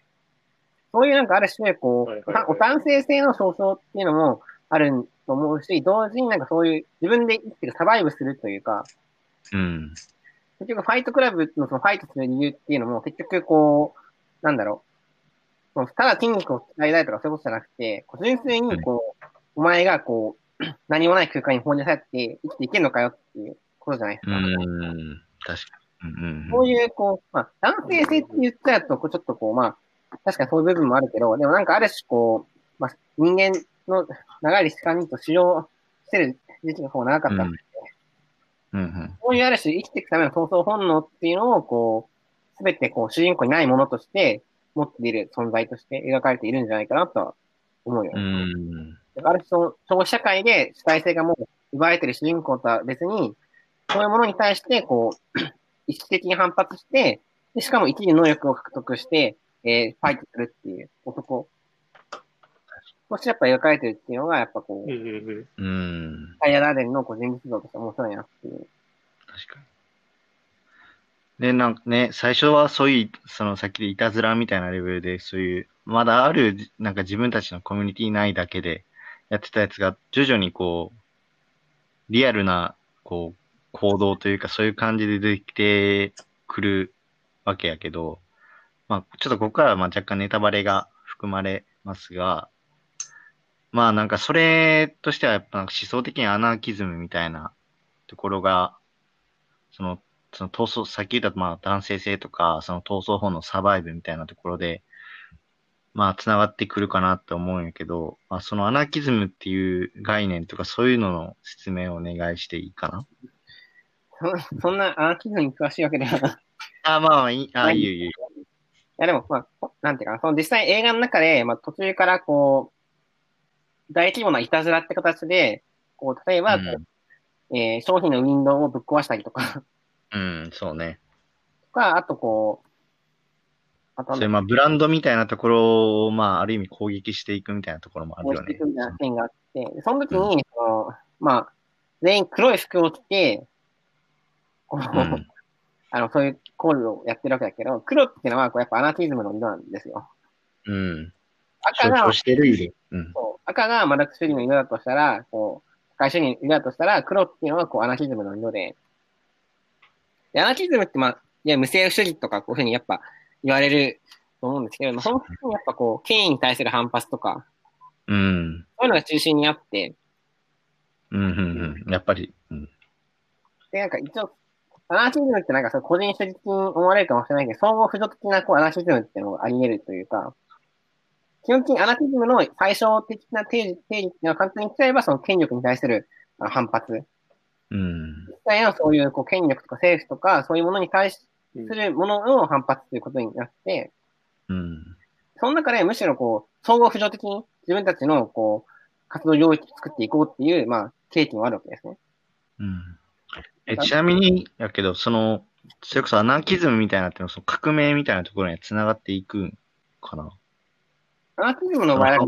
Speaker 3: そういうなんかある種、こう、
Speaker 2: はいはいはい
Speaker 3: お男性性の象徴っていうのもあると思うし、同時になんかそういう自分で生きてるサバイブするというか、
Speaker 1: うん。
Speaker 3: 結局ファイトクラブのそのファイトする理由っていうのも結局こう、なんだろう、ただ筋肉を鍛えたいとかそういうことじゃなくて、純粋にこう、お前がこう、何もない空間に放り出されて生きていけるのかよっていうことじゃないです
Speaker 1: う
Speaker 3: か。
Speaker 1: ん。確かに。うん。
Speaker 3: そういう、こう、まあ、男性性って言っちゃうと、こうちょっとこう、まあ、確かにそういう部分もあるけど、でもなんかある種こう、まあ、人間の長い時間にと使用してる時期がこう長かったんで、
Speaker 1: うんうん。
Speaker 3: そういうある種生きていくための闘争本能っていうのを、こう、すべてこう、主人公にないものとして、持っている存在として描かれているんじゃないかなとは思うよ。
Speaker 1: うん。
Speaker 3: だからある種その、消費社会で主体性がもう奪われている主人公とは別に、そういうものに対して、こう、意識的に反発して、でしかも一時能力を獲得して、えー、ファイトするっていう男。そしてやっぱ描かれてるっていうのが、やっぱこう、
Speaker 2: うん。
Speaker 3: タイヤ・ダーデンのこう人物像として面白いなっていう。
Speaker 1: 確かに。で、なんかね、最初はそういう、そのさっきでいたずらみたいなレベルで、そういう、まだある、なんか自分たちのコミュニティ内だけでやってたやつが、徐々にこう、リアルな、こう、行動というか、そういう感じで出てきてくるわけやけど、まあ、ちょっとここからはまあ若干ネタバレが含まれますが、まあなんかそれとしてはやっぱなんか思想的にアナーキズムみたいなところが、その、その闘争、さっき言ったまあ男性性とか、その闘争本のサバイブみたいなところで、まあ繋がってくるかなって思うんやけど、まあそのアナーキズムっていう概念とかそういうのの説明をお願いしていいかな？
Speaker 3: そそんなアーキズムに詳しいわけではない。い
Speaker 1: あ、まあいい、あ、いいよいいよ。
Speaker 3: やでも、まあ、なんていうかな、その実際映画の中で、まあ途中からこう、大規模ないたずらって形で、こう、例えば、こうえー商品のウィンドウをぶっ壊したりとか、
Speaker 1: うん、うん、そうね。
Speaker 3: とか、あとこう、あと
Speaker 1: それまあブランドみたいなところを、まあある意味攻撃していくみたいなところもあるよね
Speaker 3: こうしていく。みたいなシーンがあって、でその時に、その、まあ、全員黒い服を着て、こう、
Speaker 1: うん。
Speaker 3: あの、そういう行為をやってるわけだけど、黒っていうのは、こうやっぱアナティズムの色なんですよ。
Speaker 1: うん。
Speaker 3: 赤が
Speaker 1: 象徴、してる色。うん。
Speaker 3: そう赤がマダックス主義の色だとしたら、こう、社会主義の色だとしたら、黒っていうのは、こう、アナティズムの色で、で、アナティズムって、まあ、いや、無政府主義とか、こういうふうにやっぱ言われると思うんですけど、まあ、その時にやっぱこう、権威に対する反発とか、
Speaker 1: うん。
Speaker 3: そういうのが中心にあって、
Speaker 1: うん、うん、うん。やっぱり、うん。
Speaker 3: で、なんか一応、アナーキズムってなんかそう個人主義的に思われるかもしれないけど、総合扶助的なこうアナーキズムっていうのがあり得るというか、基本的にアナーキズムの最小的な定義、定義っていうのは簡単に言っちゃえばその権力に対する反発。
Speaker 1: うん。
Speaker 3: 実際のそういうこう権力とか政府とかそういうものに対す
Speaker 2: うん
Speaker 3: るものの反発ということになって、
Speaker 1: うん。
Speaker 3: その中でむしろこう、総合扶助的に自分たちのこう、活動領域を作っていこうっていう、まあ、経験もあるわけですね。
Speaker 1: うん。え、ちなみに、やけど、その、それこそアナーキズムみたいなっていうのは、その革命みたいなところには繋がっていくんかな？
Speaker 3: アナーキズムの場合は、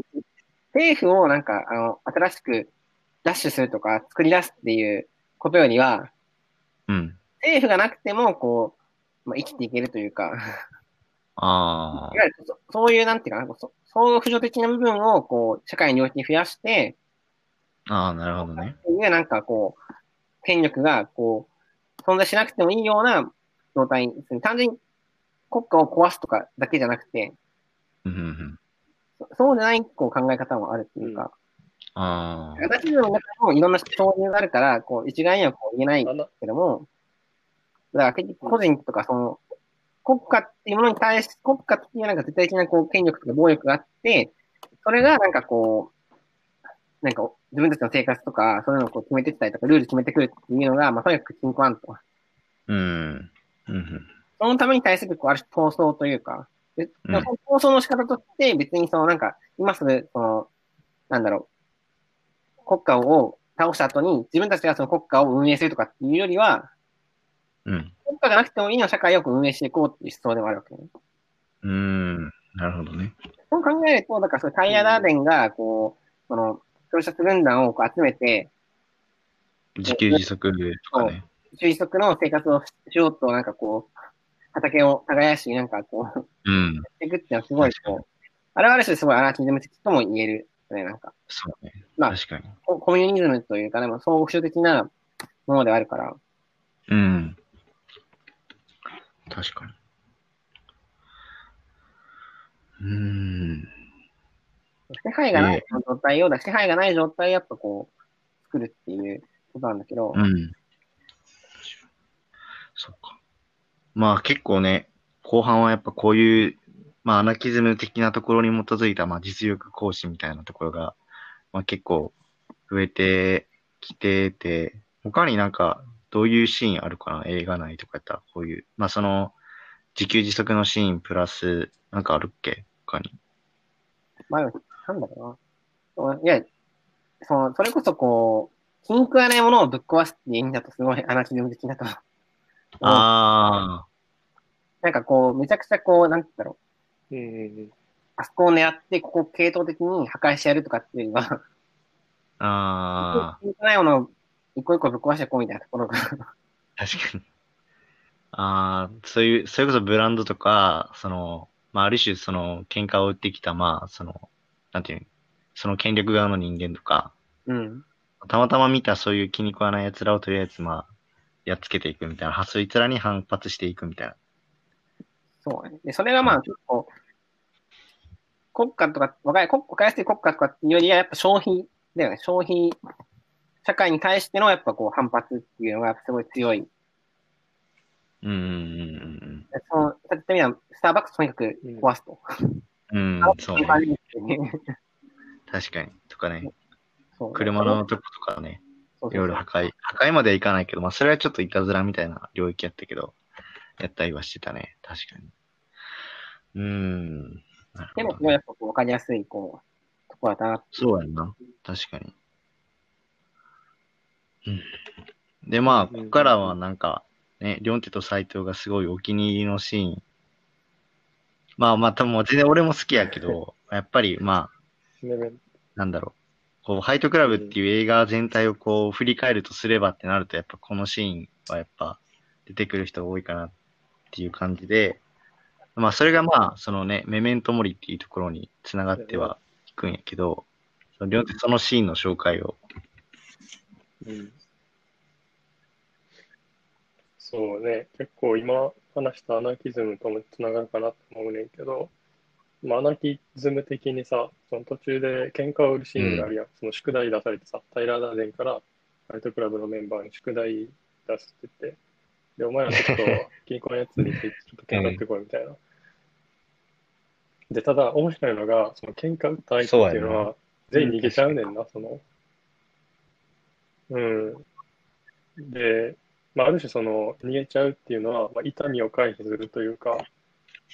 Speaker 3: 政府をなんか、あの、新しくダッシュするとか作り出すっていうことよりは、
Speaker 1: うん。
Speaker 3: 政府がなくても、こう、まあ、生きていけるというか、
Speaker 1: あ
Speaker 3: いわゆるそそういう、なんていうかな、そ総合扶助的な部分を、こう、社会に領域に増やして、
Speaker 1: あ。ああ、なるほどね。
Speaker 3: いう、なんかこう、権力が、こう、存在しなくてもいいような状態に。単純に国家を壊すとかだけじゃなくて、
Speaker 1: うん、うん、うん。
Speaker 3: そそうじゃない、こう、考え方もあるっていうか、
Speaker 1: ああ。
Speaker 3: 私の中でもいろんな潮流があるから、こう、一概にはこう言えないけども、だから結局個人とかその、国家っていうものに対し、国家っていうなんか絶対的なこう権力とか暴力があって、それがなんかこう、なんか自分たちの生活とか、そういうのをこう決めてきたりとか、ルール決めてくるっていうのが、まあ、とにかく貧困と。
Speaker 1: うん。うん。
Speaker 3: そのために対する、こう、ある種闘争というか、
Speaker 1: うん
Speaker 3: その闘争の仕方として、別にその、なんか、今すぐ、その、なんだろう、国家を倒した後に、自分たちがその国家を運営するとかっていうよりは、
Speaker 1: うん。
Speaker 3: 国家がなくてもいいの社会をこう運営していこうっていう思想でもあるわけね。
Speaker 1: うん。なるほどね。
Speaker 3: そう考えると、だからそのタイヤダーデンが、こう、その、教察軍団をこう集めて、
Speaker 1: 自給自足とかね。
Speaker 3: 収束の生活をしようと、なんかこう、畑を耕し、なんかこう、
Speaker 1: うん。
Speaker 3: していくっていうのはすごいこう、あれはある種すごいアナーキズム的とも言えるよね、なんか、
Speaker 1: そうね。
Speaker 3: まあ
Speaker 1: 確かに。
Speaker 3: ココミュニズムというか、でも総合主的なものではあるから、
Speaker 1: うん。確かに。うーん。
Speaker 3: 支配がな
Speaker 1: え
Speaker 3: い状態を、だ支配がない状態をやっぱこう、作るっていうことなんだけど、
Speaker 1: うん。そっか。まあ結構ね、後半はやっぱこういう、まあアナキズム的なところに基づいた、まあ実力行使みたいなところが、まあ結構増えてきてて、他になんかどういうシーンあるかな映画内とかやったらこういう、まあその自給自足のシーンプラス、なんかあるっけ？他に。
Speaker 3: まあ、なんだろうな。いや、その、それこそこう、気に食わないものをぶっ壊すっていう意味だとすごいアナキズム的なと。
Speaker 1: あ
Speaker 3: なんかこう、めちゃくちゃこう、なんだろう。
Speaker 2: うんうんうん。
Speaker 3: あそこを狙って、ここを系統的に破壊してやるとかっていうよりは、
Speaker 1: あ、あ
Speaker 3: ないものを一個一個ぶっ壊していこうみたいなところが。
Speaker 1: あ、確かに。ああ、そういう、それこそブランドとか、その、まあ、ある種、その、喧嘩を売ってきた、まあ、その、なんていうの？その権力側の人間とか、
Speaker 3: うん。
Speaker 1: たまたま見たそういう気に食わない奴らをとりあえず、まあ、やっつけていくみたいな、そいつらに反発していくみたいな。
Speaker 3: そうね。で、それがまあ結構、国家とか、わかり、国わかりやすい国家とかよりは、やっぱ消費だよね。消費、社会に対してのやっぱこう反発っていうのがすごい強い。
Speaker 1: うんうんうん
Speaker 3: でその、さっき言ったスターバックスとにかく壊すと。
Speaker 1: うんそうね。確かに。とかね、
Speaker 3: そう
Speaker 1: 車のとことかね、いろいろ破壊、破壊まではいかないけど、まあ、それはちょっといたずらみたいな領域やったけど、やったりはしてたね。確かに。うーん。なるほど
Speaker 3: でも、やっぱわかりやすい、こう、ところだな。
Speaker 1: そうやんな。確かに。うん。で、まあ、ここからはなんか、ね、リョンテと斎藤がすごいお気に入りのシーン。まあ、またもう全然俺も好きやけど、やっぱりまあ、
Speaker 2: ねね
Speaker 1: なんだろう。こう、ハイトクラブっていう映画全体をこう、振り返るとすればってなると、やっぱこのシーンはやっぱ出てくる人が多いかなっていう感じで、まあ、それがまあ、そのね、メメントモリっていうところに繋がってはいくんやけど、その両手そのシーンの紹介を。
Speaker 2: うんそうね、結構今話したアナキズムともつながるかなと思うねんけど、まあ、アナキズム的にさ、その途中で喧嘩を売るシーンがあるやん。その宿題出されてさ、タイラー・ダーデンからファイトクラブのメンバーに宿題出すって言って、で、お前らちょっと 銀行のやつにちょっと喧嘩ってこいみたいな。で、ただ面白いのが、その喧嘩売った相手っていうのは、全員逃げちゃうねんな、その。うん。で、まあ、ある種その逃げちゃうっていうのは、まあ、痛みを回避するというか、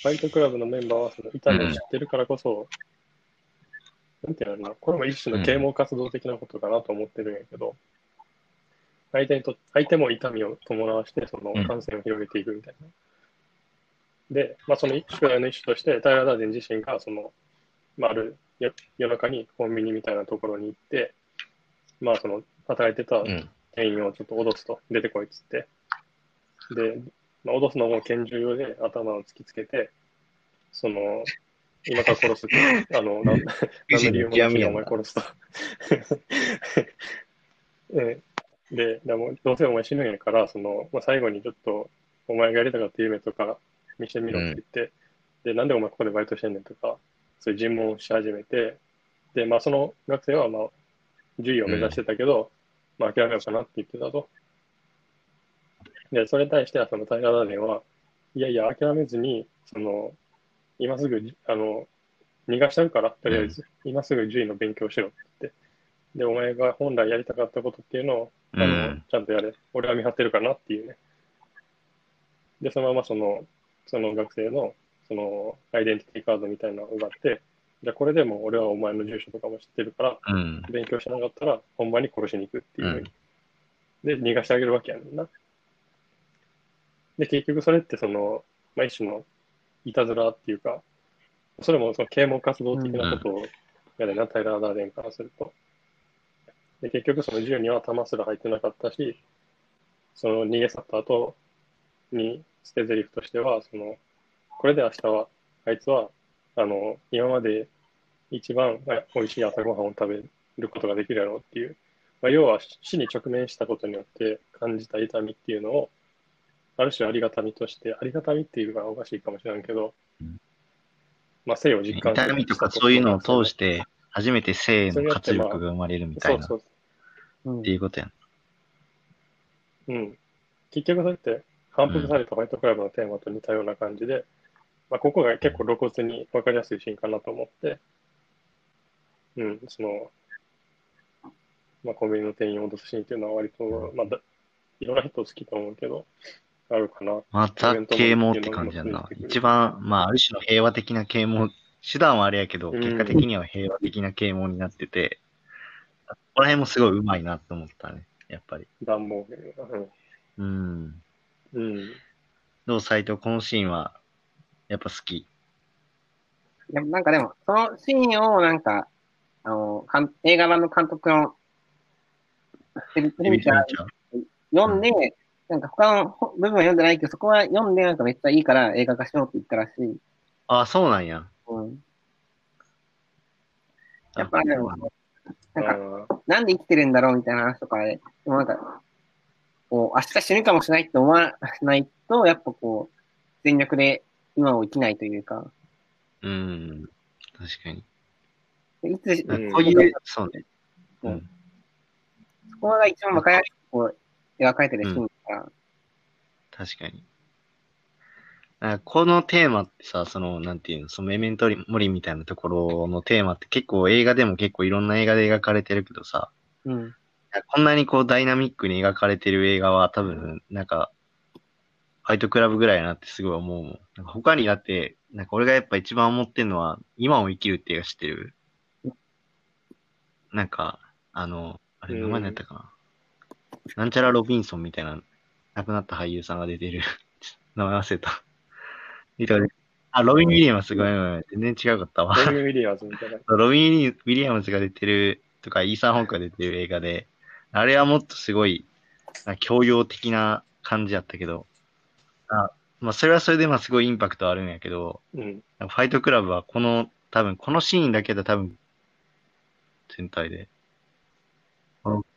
Speaker 2: ファイトクラブのメンバーはその痛みを知ってるからこそ、なんていうのこれも一種の啓蒙活動的なことかなと思ってるんやけど、相手にと、相手も痛みを伴わして、その感染を広げていくみたいな。で、まあ、その宿題の一種として、タイラー・ダーデン自身が、その、まあ、ある夜夜中にコンビニみたいなところに行って、まあ、その、働いてた
Speaker 1: うん。
Speaker 2: 店員をちょっと脅すと、出てこいっつって。で、まあ、脅すのも拳銃用で頭を突きつけて、その、今から殺す あの、なん 何の理由もなしにお前殺すと。えで、でもどうせお前死ぬんやから、その、まあ、最後にちょっと、お前がやりたかった夢とか見せてみろって言って、で、なんでお前ここでバイトしてんねんとか、そういう尋問をし始めて、で、まあその学生は、まあ、獣医を目指してたけど、まあ諦めようかなって言ってたと。で、それに対しては、そのタイガー・ダーデンは、いやいや、諦めずに、その、今すぐ、あの、逃がしちゃうから、とりあえず、今すぐ獣医の勉強しろって。で、お前が本来やりたかったことっていうのを、あの、
Speaker 1: うん
Speaker 2: ちゃんとやれ。俺は見張ってるかなっていうね。で、そのままその、その学生の、その、アイデンティティカードみたいなのを奪って、じゃあこれでも俺はお前の住所とかも知ってるから、
Speaker 1: うん。
Speaker 2: 勉強しなかったら本番に殺しに行くっていうふうに。で、逃がしてあげるわけやねんな。で、結局それってその、まあ、一種のいたずらっていうか、それもその啓蒙活動的なことをやれな、タイラー・ダーデンからすると。で、結局その銃には弾すら入ってなかったし、その逃げ去った後に捨て台詞としては、その、これで明日は、あいつは、あの、今まで一番あ美味しい朝ごはんを食べることができるやろうっていう、まあ、要は死に直面したことによって感じた痛みっていうのを、ある種ありがたみとして、ありがたみっていうのはおかしいかもしれんけど
Speaker 1: うん、
Speaker 2: まあ、生を実感
Speaker 1: 痛みとかそういうのを通して、初めて性の活力が生まれるみたいな、っ
Speaker 2: そうそう。
Speaker 3: うん。
Speaker 1: ていうことやん。
Speaker 2: うん。結局そうやって反復されたファイトクラブのテーマと似たような感じで、まあ、ここが結構露骨に分かりやすいシーンかなと思って、うん、その、まあ、コンビニの店員を脅すシーンっていうのは割と、まあ、だいろんな人好きと思うけど、あるかな。
Speaker 1: また啓蒙って感じやんな。一番、まあ、ある種の平和的な啓蒙、手段はあれやけど、
Speaker 2: うん
Speaker 1: 結果的には平和的な啓蒙になってて、ここら辺もすごい上手いなと思ったね、やっぱり。
Speaker 2: 暖房が。
Speaker 1: うん。
Speaker 2: うん。うん。
Speaker 1: どう、斎藤、このシーンは、やっぱ好き？
Speaker 3: でもなんかでも、そのシーンをなんか、あの、かん映画版の監督の、テレビちゃん読んで、なんか他のほ部分は読んでないけど、そこは読んでなんかめっちゃいいから映画化しようって言ったらしい。
Speaker 1: あ、そうなんや。
Speaker 3: うん。やっぱでも、なんか、
Speaker 2: あ
Speaker 3: なんで生きてるんだろうみたいな話とかで、でもなんか、こう、明日死ぬかもしれないって思わないと、やっぱこう、全力で今を生きないというか、
Speaker 1: うん。確かに。
Speaker 3: いつ、
Speaker 2: うん
Speaker 1: こういう、そうね。
Speaker 3: う
Speaker 1: うんん。
Speaker 3: そこが一番わかりやすくこう描かれてるシーンだから、
Speaker 1: 確かに。あこのテーマってさ、その、なんていうの、そのメメントモリみたいなところのテーマって結構映画でも結構いろんな映画で描かれてるけどさ、
Speaker 3: うん。
Speaker 1: こんなにこうダイナミックに描かれてる映画は多分、なんか、ファイトクラブぐらいやなってすごい思うもん。なんか他にだって、なんか俺がやっぱ一番思ってんのは、今を生きるって映画知ってる？なんか、あの、あれ名前何やったかな、なんちゃらロビンソンみたいな、亡くなった俳優さんが出てる。名前忘れた。あ、ロビン・ウィリアムス、ごめんごめん。全然違うかったわ。
Speaker 2: ロビン・ウィリアムズみたいな。
Speaker 1: ロビン・ウィリアムズが出てるとか、イーサン・ホークが出てる映画で、あれはもっとすごい、教養的な感じやったけど、あまあ、それはそれでまあすごいインパクトあるんやけど、
Speaker 2: うん。
Speaker 1: ファイトクラブはこの、多分このシーンだけだ多分、全体で。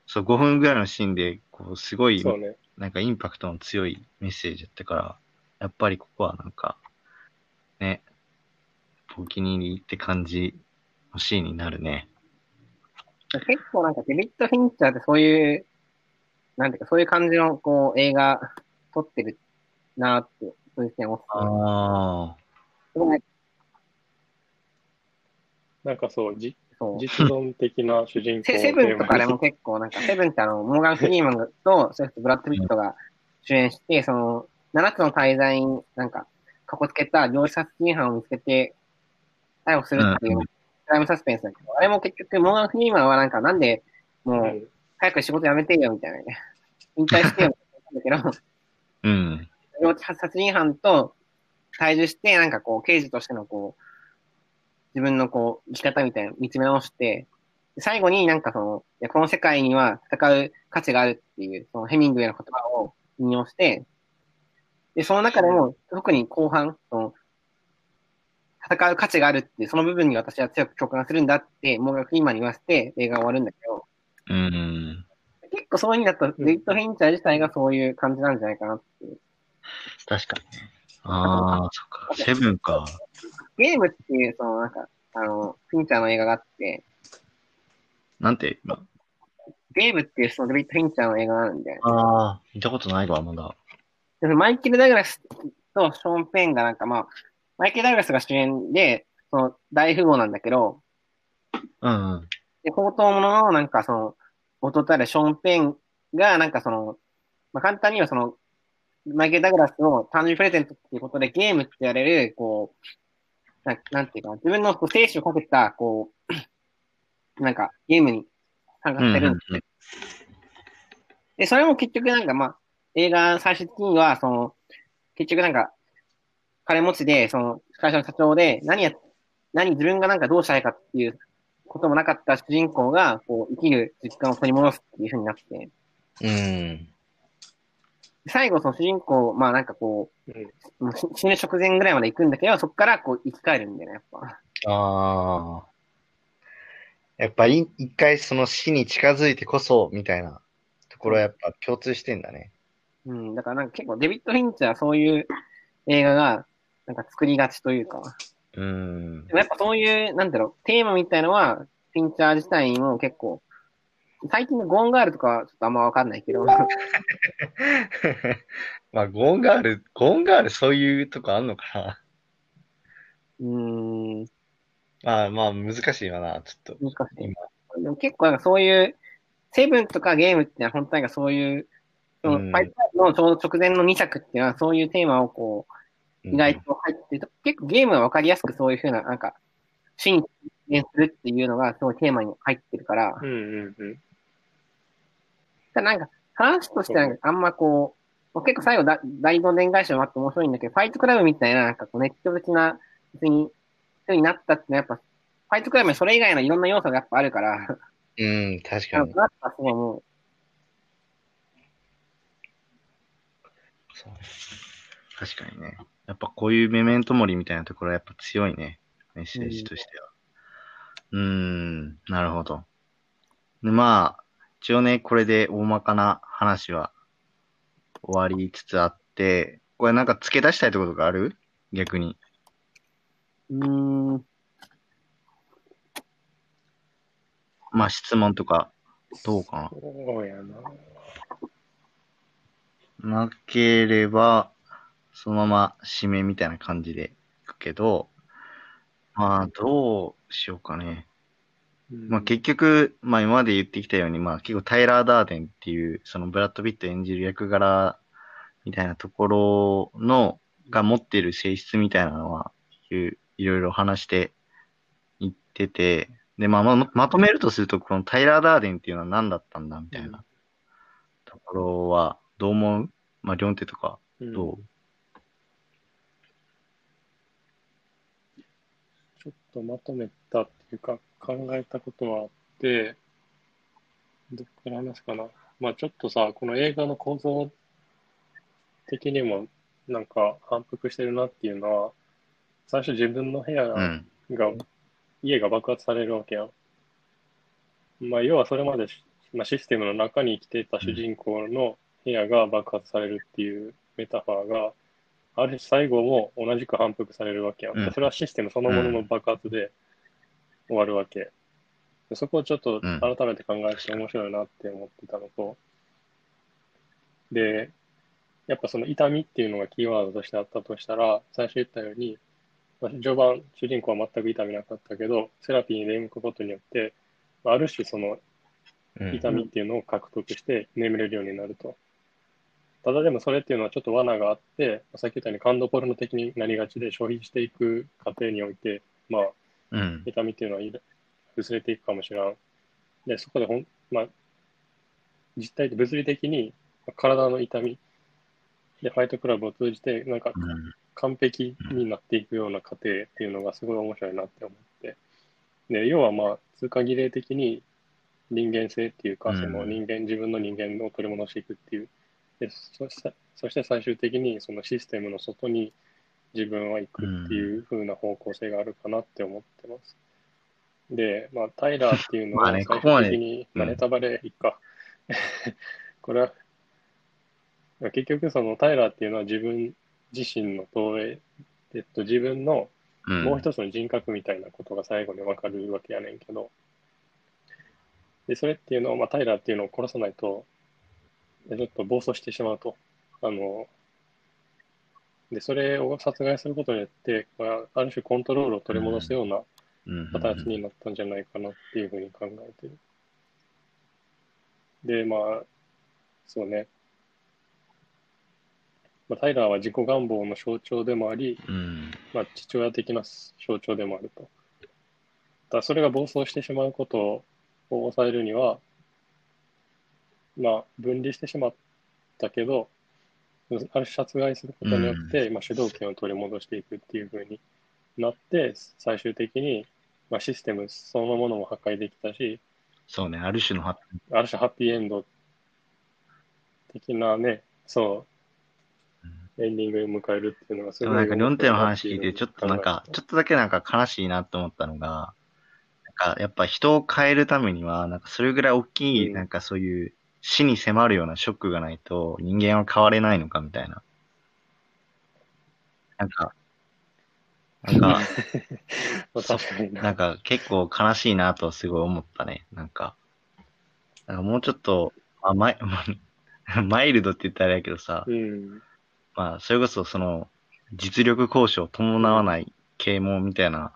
Speaker 1: そう、5分ぐらいのシーンで、こう、すごい、
Speaker 2: そうね。
Speaker 1: なんかインパクトの強いメッセージだったから、やっぱりここはなんか、ね、お気に入りって感じのシーンになるね。
Speaker 3: 結構なんかデビッド・フィンチャーってそういう、なんていうか、そういう感じのこう映画撮ってるなーって、そういう点思ってた。
Speaker 1: あ
Speaker 3: すごい
Speaker 2: なんかそう、じ
Speaker 3: そう。
Speaker 2: 実存的な主人公
Speaker 3: セセブンとかでも結構なんか、セブンってあの、モーガン・フリーマンと、そしてブラッド・ピットが主演して、その、7つの滞在になんか、かこつけた領事殺人犯を見つけて、逮捕するっていう
Speaker 1: うん、
Speaker 3: クライムサスペンスだけど、あれも結局、モーガン・フリーマンはなんか、なんで、もう、
Speaker 2: うん
Speaker 3: 早く仕事辞めてよ、みたいなね。引退してよ、みたいなだけど、
Speaker 1: うん。
Speaker 3: 領事殺人犯と対峙して、なんかこう、刑事としてのこう、自分のこう、生き方みたいなの見つめ直して、で最後になんかその、いやこの世界には戦う価値があるっていう、そのヘミングウェイの言葉を引用して、で、その中でも、特に後半、その、戦う価値があるっていう、その部分に私は強く共感するんだって、モーガン・フリーマンに言わせて映画が終わるんだけど、
Speaker 1: うん。
Speaker 3: 結構そういう意味だと、デビッド・フィンチャー自体がそういう感じなんじゃないかなっていう。
Speaker 1: 確かにね。ああ、そっか。セブンか。
Speaker 3: ゲームっていう、そのなんか、あの、フィンチャーの映画があって、
Speaker 1: なんて、今。
Speaker 3: ゲームっていうそのデビッド・フィンチャーの映画なんで、
Speaker 1: ああ、見たことないわ、まだ。
Speaker 3: でマイケル・ダグラスとショーン・ペンがなんかまあ、マイケル・ダグラスが主演で、その大富豪なんだけど、
Speaker 1: うんうん。
Speaker 3: で、宝刀者のなんかその、弟であるショーン・ペンが、なんかその、まあ、簡単にはその、マイケル・ダグラスの誕生日プレゼントっていうことでゲームって言われる、こう、ななんていうか、自分のこう生死をかけた、こう、なんかゲームに参加してるんですね。で、それも結局なんかまあ、映画最終的には、その、結局なんか、金持ちで、その、会社の社長で、何や、何、自分がなんかどうしたいかっていうこともなかった主人公が、こう、生きる時間を取り戻すっていうふうになって、
Speaker 1: うん。
Speaker 3: 最後その主人公、まあなんかこ
Speaker 2: うん
Speaker 3: う、もう死死ぬ直前ぐらいまで行くんだけど、そこからこう生き返るんだよね、やっぱ。
Speaker 1: ああ。やっぱり一回その死に近づいてこそ、みたいなところはやっぱ共通してんだね。
Speaker 3: うん、だからなんか結構デビッド・フィンチャーはそういう映画が、なんか作りがちというか、
Speaker 1: うん
Speaker 3: で。もやっぱそういう、なんだろう、テーマみたいのは、フィンチャー自体にも結構、最近のゴーンガールとかはちょっとあんまわかんないけど、
Speaker 1: まあ、ゴーンガール、ゴーンガールそういうとこあんのかな。
Speaker 3: うーん、
Speaker 1: まあまあ難しいわな、ちょっと。
Speaker 3: 難しい。
Speaker 1: 今。
Speaker 3: でも結構なんかそういう、セブンとかゲームってのは本当になんかそういう、その
Speaker 1: うん
Speaker 3: ファイトクラブのちょうど直前の2作っていうのはそういうテーマをこう、意外と入ってると、結構ゲームはわかりやすくそういうふうな、なんか、死に実現するっていうのがすごいテーマに入ってるから、
Speaker 2: うんうんうん。
Speaker 3: なんか、話としてはなんかあんまこう、結構最後だ大どんでん返しもあって面白いんだけど、ファイトクラブみたいな、なんかこう、熱狂的な、別に、人になったってのはやっぱ、ファイトクラブにそれ以外のいろんな要素がやっぱあるから、
Speaker 1: うん、確かに。
Speaker 3: なんか、すごいも
Speaker 1: そう確かにね。やっぱこういうメメントモリみたいなところはやっぱ強いね。メッセージとしては。うーん、なるほど。で、まあ、一応ね、これで大まかな話は終わりつつあって、これなんか付け出したいところとかある？逆に。
Speaker 3: う、うーん、
Speaker 1: まあ質問とか、どうか
Speaker 2: そうやな。
Speaker 1: な。なければ、そのまま締めみたいな感じでいくけど、まあ、どうしようかね。まあ結局、まあ今まで言ってきたように、まあ結構タイラー・ダーデンっていう、そのブラッド・ピット演じる役柄みたいなところの、が持ってる性質みたいなのは、いういろいろ話していってて、で、まあままとめるとすると、このタイラー・ダーデンっていうのは何だったんだみたいなところは、どう思う？まあ、リョンテとか、
Speaker 2: うん。
Speaker 1: どう？
Speaker 2: ちょっとまとめいうか、考えたことはあって、どっから話すかな。まあちょっとさ、この映画の構造的にもなんか反復してるなっていうのは、最初自分の部屋が、
Speaker 1: うん。
Speaker 2: 家が爆発されるわけやん。まあ要はそれまでし、まあ、システムの中に生きていた主人公の部屋が爆発されるっていうメタファーが、ある種最後も同じく反復されるわけやん。
Speaker 1: うん
Speaker 2: それはシステムそのものの爆発で終わるわけ。でそこをちょっと
Speaker 1: うん
Speaker 2: 改めて考えて面白いなって思ってたのと、で、やっぱその痛みっていうのがキーワードとしてあったとしたら、最初言ったように、まあ序盤、主人公は全く痛みなかったけど、セラピーに出向くことによって、まあある種その
Speaker 1: うん。
Speaker 2: 痛みっていうのを獲得して眠れるようになると。ただでもそれっていうのはちょっと罠があって、さっき言ったように感動ポルノ的になりがちで消費していく過程において、まあ
Speaker 1: うん。
Speaker 2: 痛みっていうのは薄れていくかもしれん。で、そこでほん、まあ、実態って物理的に体の痛みでファイトクラブを通じて、なんか
Speaker 1: うん。
Speaker 2: 完璧になっていくような過程っていうのがすごい面白いなって思って。で、要はまあ、通過儀礼的に人間性っていうか、
Speaker 1: うん
Speaker 2: その人間、自分の人間を取り戻していくっていう。で、そして、そして最終的にそのシステムの外に自分は行くっていう風な方向性があるかなって思ってます。で、まあ、タイラーっていうのは最終的に、まあ、
Speaker 1: うん
Speaker 2: ネタバレいっか。これは、結局そのタイラーっていうのは自分自身の投影、えっと、自分の
Speaker 1: うん。
Speaker 2: もう一つの人格みたいなことが最後に分かるわけやねんけど、で、それっていうのを、まあ、タイラーっていうのを殺さないと、でちょっと暴走してしまうと。あの、で、それを殺害することによって、まあ、ある種コントロールを取り戻すような形になったんじゃないかなっていうふうに考えてる。で、まあ、そうね。まあ、タイラーは自己願望の象徴でもあり、
Speaker 1: うん。
Speaker 2: まあ、父親的な象徴でもあると。だそれが暴走してしまうことを抑えるには、まあ、分離してしまったけど、殺害することによって、まあ、主導権を取り戻していくっていうふうになって、最終的に、まあ、システムそのものも破壊できたし、
Speaker 1: そうね、ある種のハッ
Speaker 2: ある種ハッピーエンド的なね、そう、エンディングを迎えるっていうのがすごい。
Speaker 1: なんか、4点の話聞いて、ちょっとなんか、ちょっとだけなんか悲しいなと思ったのが、なんか、やっぱ人を変えるためには、なんかそれぐらい大きい、
Speaker 2: うん。
Speaker 1: なんかそういう死に迫るようなショックがないと人間は変われないのかみたいな。なんか、なんか、
Speaker 2: な。
Speaker 1: なんか結構悲しいなとすごい思ったね。なんか、なんかもうちょっと、あマイ マイルドって言ったらあれやけどさ、
Speaker 2: うん。
Speaker 1: まあ、それこそその、実力交渉を伴わない啓蒙みたいな、っ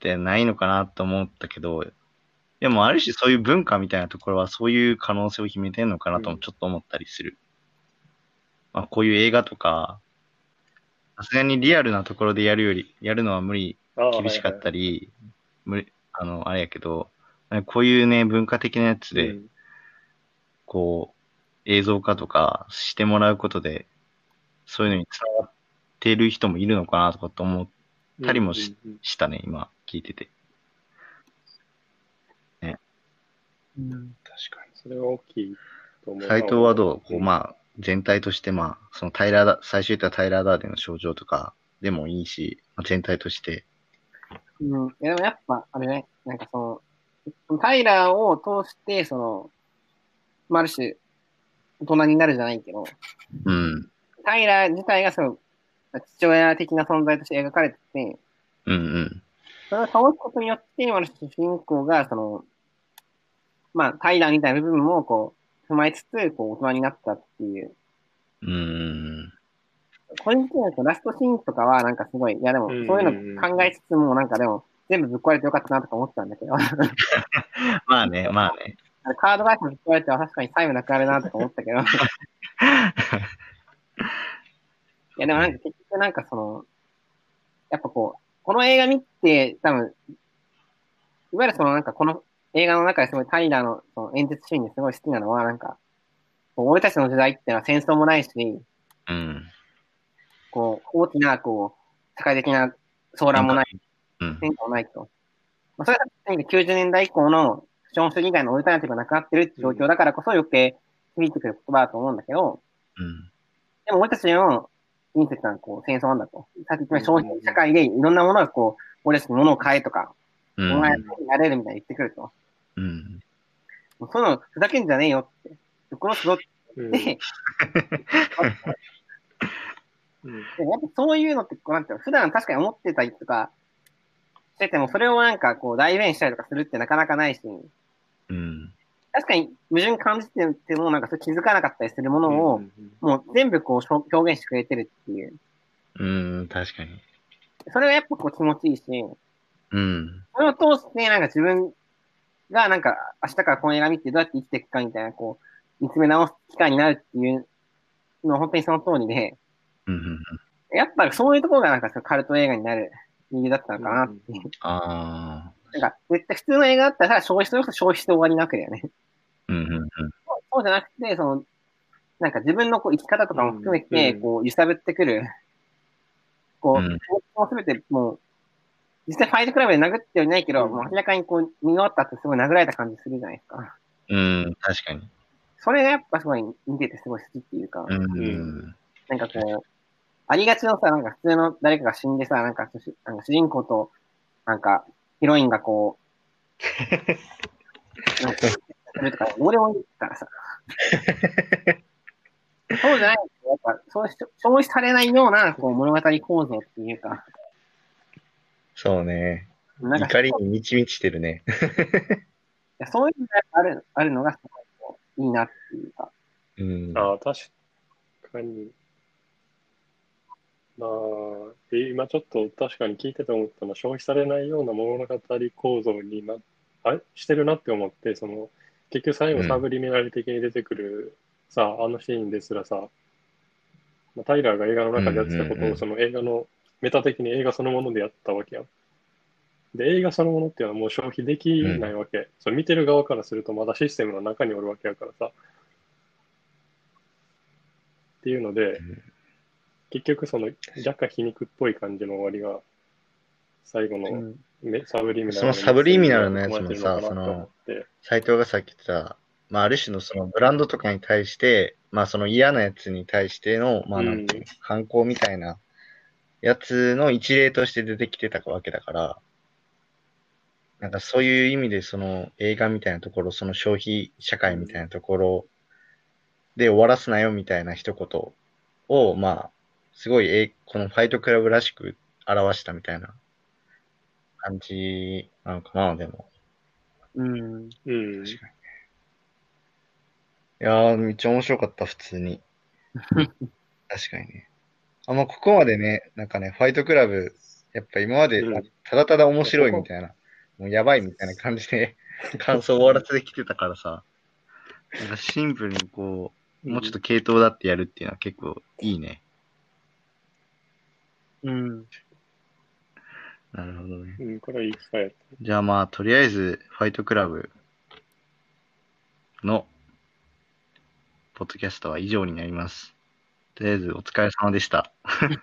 Speaker 1: てないのかなと思ったけど、でもある種そういう文化みたいなところはそういう可能性を秘めてんのかなともちょっと思ったりする。まあ、こういう映画とか、さすがにリアルなところでやるより、やるのは無理、厳しかった
Speaker 2: り
Speaker 1: り、無理、あの、あれやけど、こういうね、文化的なやつで、こう、映像化とかしてもらうことで、そういうのにつながっている人もいるのかなとかと思ったりもし
Speaker 2: うんうん
Speaker 1: したね、今聞いてて。
Speaker 3: うん。
Speaker 1: 確か
Speaker 2: それは大きいと思う。
Speaker 1: 斎藤はどう？こう、まあ、全体として、まあ、そのタイラーダ、最初言ったタイラーダーデンの症状とかでもいいし、まあ全体として。
Speaker 3: うん。いやでもやっぱ、あれね、なんかその、タイラーを通して、その、まあ、ある種、大人になるじゃないけど、
Speaker 1: うん。
Speaker 3: タイラー自体がその、父親的な存在として描かれてて、
Speaker 1: うんうん。
Speaker 3: それを倒すことによって、ある種主人公が、その、まあ、タイラーみたいな部分も、こう、踏まえつつ、こう、大人になったっていう。
Speaker 1: うーん。
Speaker 3: 個人的にはこうラストシーンとかは、なんかすごい、いやでも、
Speaker 2: うん
Speaker 3: そういうの考えつつも、なんかでも、全部ぶっ壊れてよかったなとか思ってたんだけど、
Speaker 1: まあね、まあね。
Speaker 3: カード会社ぶっ壊れては確かにタイムなくなるなとか思ったけど、いやでもなんか結局なんかその、やっぱこう、この映画見て、多分、いわゆるそのなんかこの映画の中ですごいタイラーのその演説シーンですごい好きなのは、なんか、こう俺たちの時代ってのは戦争もないし、
Speaker 1: うん。
Speaker 3: こう、大きな、こう、社会的な騒乱もない、
Speaker 1: うん。
Speaker 3: 戦争もないと。まあ、それは90年代以降の資本主義以外のオルタナティブがなくなってるって状況だからこそ余計響いてくる言葉だと思うんだけど、
Speaker 1: うん。
Speaker 3: でも俺たちの隕石はこう戦争なんだと。さっき言った消費社会でいろんなものがこう、俺たちに物を買えとか、
Speaker 1: うん。
Speaker 3: お前になれるみたいに言ってくると。
Speaker 1: うん。
Speaker 3: もうそういうのふざけんじゃねえよって。殺すぞって
Speaker 2: うん
Speaker 3: でもやっぱそういうのって、こうなんていうの、普段確かに思ってたりとかしてても、それをなんかこう代弁したりとかするってなかなかないし、
Speaker 1: うん。
Speaker 3: 確かに矛盾感じてても、なんかそれ気づかなかったりするものを、
Speaker 2: うん
Speaker 3: もう全部こう表表現してくれてるっていう。
Speaker 1: うん。確かに。
Speaker 3: それがやっぱこう気持ちいいし、
Speaker 1: うん。
Speaker 3: それを通してなんか自分がなんか明日からこの映画見てどうやって生きていくかみたいな、こう、見つめ直す機会になるっていうのは本当にその通りで、
Speaker 1: うん。
Speaker 3: やっぱそういうところがなんかそのカルト映画になる理由だったのかなっていう。
Speaker 1: ああ。
Speaker 3: なんか絶対普通の映画だったら消費すると消費して終わりなわけだよね。
Speaker 1: うん。うん。
Speaker 3: そうじゃなくて、その、なんか自分のこう生き方とかも含めて、
Speaker 2: うん
Speaker 3: こう揺さぶってくる、こう、
Speaker 1: うん
Speaker 3: もうすべてもう、実際ファイトクラブで殴ってはいないけど、
Speaker 2: うん
Speaker 3: もう明らかにこう、見終わったってすごい殴られた感じするじゃないですか。
Speaker 1: うん。確かに。
Speaker 3: それがやっぱすごい見ててすごい好きっていうか、
Speaker 1: うん。
Speaker 3: なんかこう、ありがちのさ、なんか普通の誰かが死んでさ、なんか主なんか主人公と、なんか、ヒロインがこう、なんか、するとか、どうでもいいからさ。そうじゃない、やっぱ、そうし、消費されないような、こう、物語構造っていうか、
Speaker 1: そうね。
Speaker 3: なんか、
Speaker 1: 怒りに満ち満ちてるね。
Speaker 3: いやそういうのがある、あるのが、すごいこういいなっていうか。
Speaker 1: うん。
Speaker 2: ああ、確かに。なあで今ちょっと確かに聞いてて思ったのは消費されないような物語構造になあれ？してるなって思ってその結局最後
Speaker 1: うん
Speaker 2: サブリミナル的に出てくる、さあのシーンですらさ、まあ、タイラーが映画の中でやってたこと
Speaker 1: うんうんうん
Speaker 2: をその映画のメタ的に映画そのものでやったわけやん。で映画そのものっていうのはもう消費できないわけ、その見てる側からするとまだシステムの中におるわけやからさ。っていうので、
Speaker 1: ん
Speaker 2: 結局その若干皮肉っぽい感じの終わりが最後の
Speaker 3: うん。
Speaker 2: めサブリミナル
Speaker 1: そのサブリミナルのやつもさ
Speaker 2: 込まれてるの
Speaker 1: 斎藤がさっき言ってた、まあ、ある種のそのブランドとかに対して、まあ、その嫌なやつに対しての、まあ、なんていうの反抗みたいなやつの一例として出てきてたわけだから、なんかそういう意味でその映画みたいなところ、その消費社会みたいなところで終わらすなよみたいな一言を、まあ、すごいえこのファイトクラブらしく表したみたいな感じなのかな、でも。
Speaker 3: うん。
Speaker 2: うん。
Speaker 1: 確かに。いやー、めっちゃ面白かった、普通に。確かにね。あんまここまでね、なんかね、ファイトクラブ、やっぱ今まで
Speaker 2: うん、
Speaker 1: ただただ面白いみたいな、もうやばいみたいな感じで、感想を終わらせてきてたからさ、なんかシンプルにこう、もうちょっと系統だってやるっていうのは結構いいね。
Speaker 3: うん。
Speaker 1: なるほどね。
Speaker 2: うん、これはいい機会やった。
Speaker 1: じゃあまあ、とりあえず、ファイトクラブの、ポッドキャストは以上になります。とりあえず、お疲れ様でした。
Speaker 3: お疲れ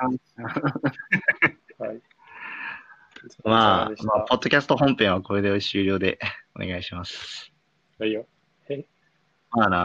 Speaker 3: 様でした。
Speaker 2: はい。
Speaker 1: まあまあ、
Speaker 2: た
Speaker 1: ポッドキャスト本編はこれで終了でお願いします。
Speaker 2: はいよ。
Speaker 1: まあな、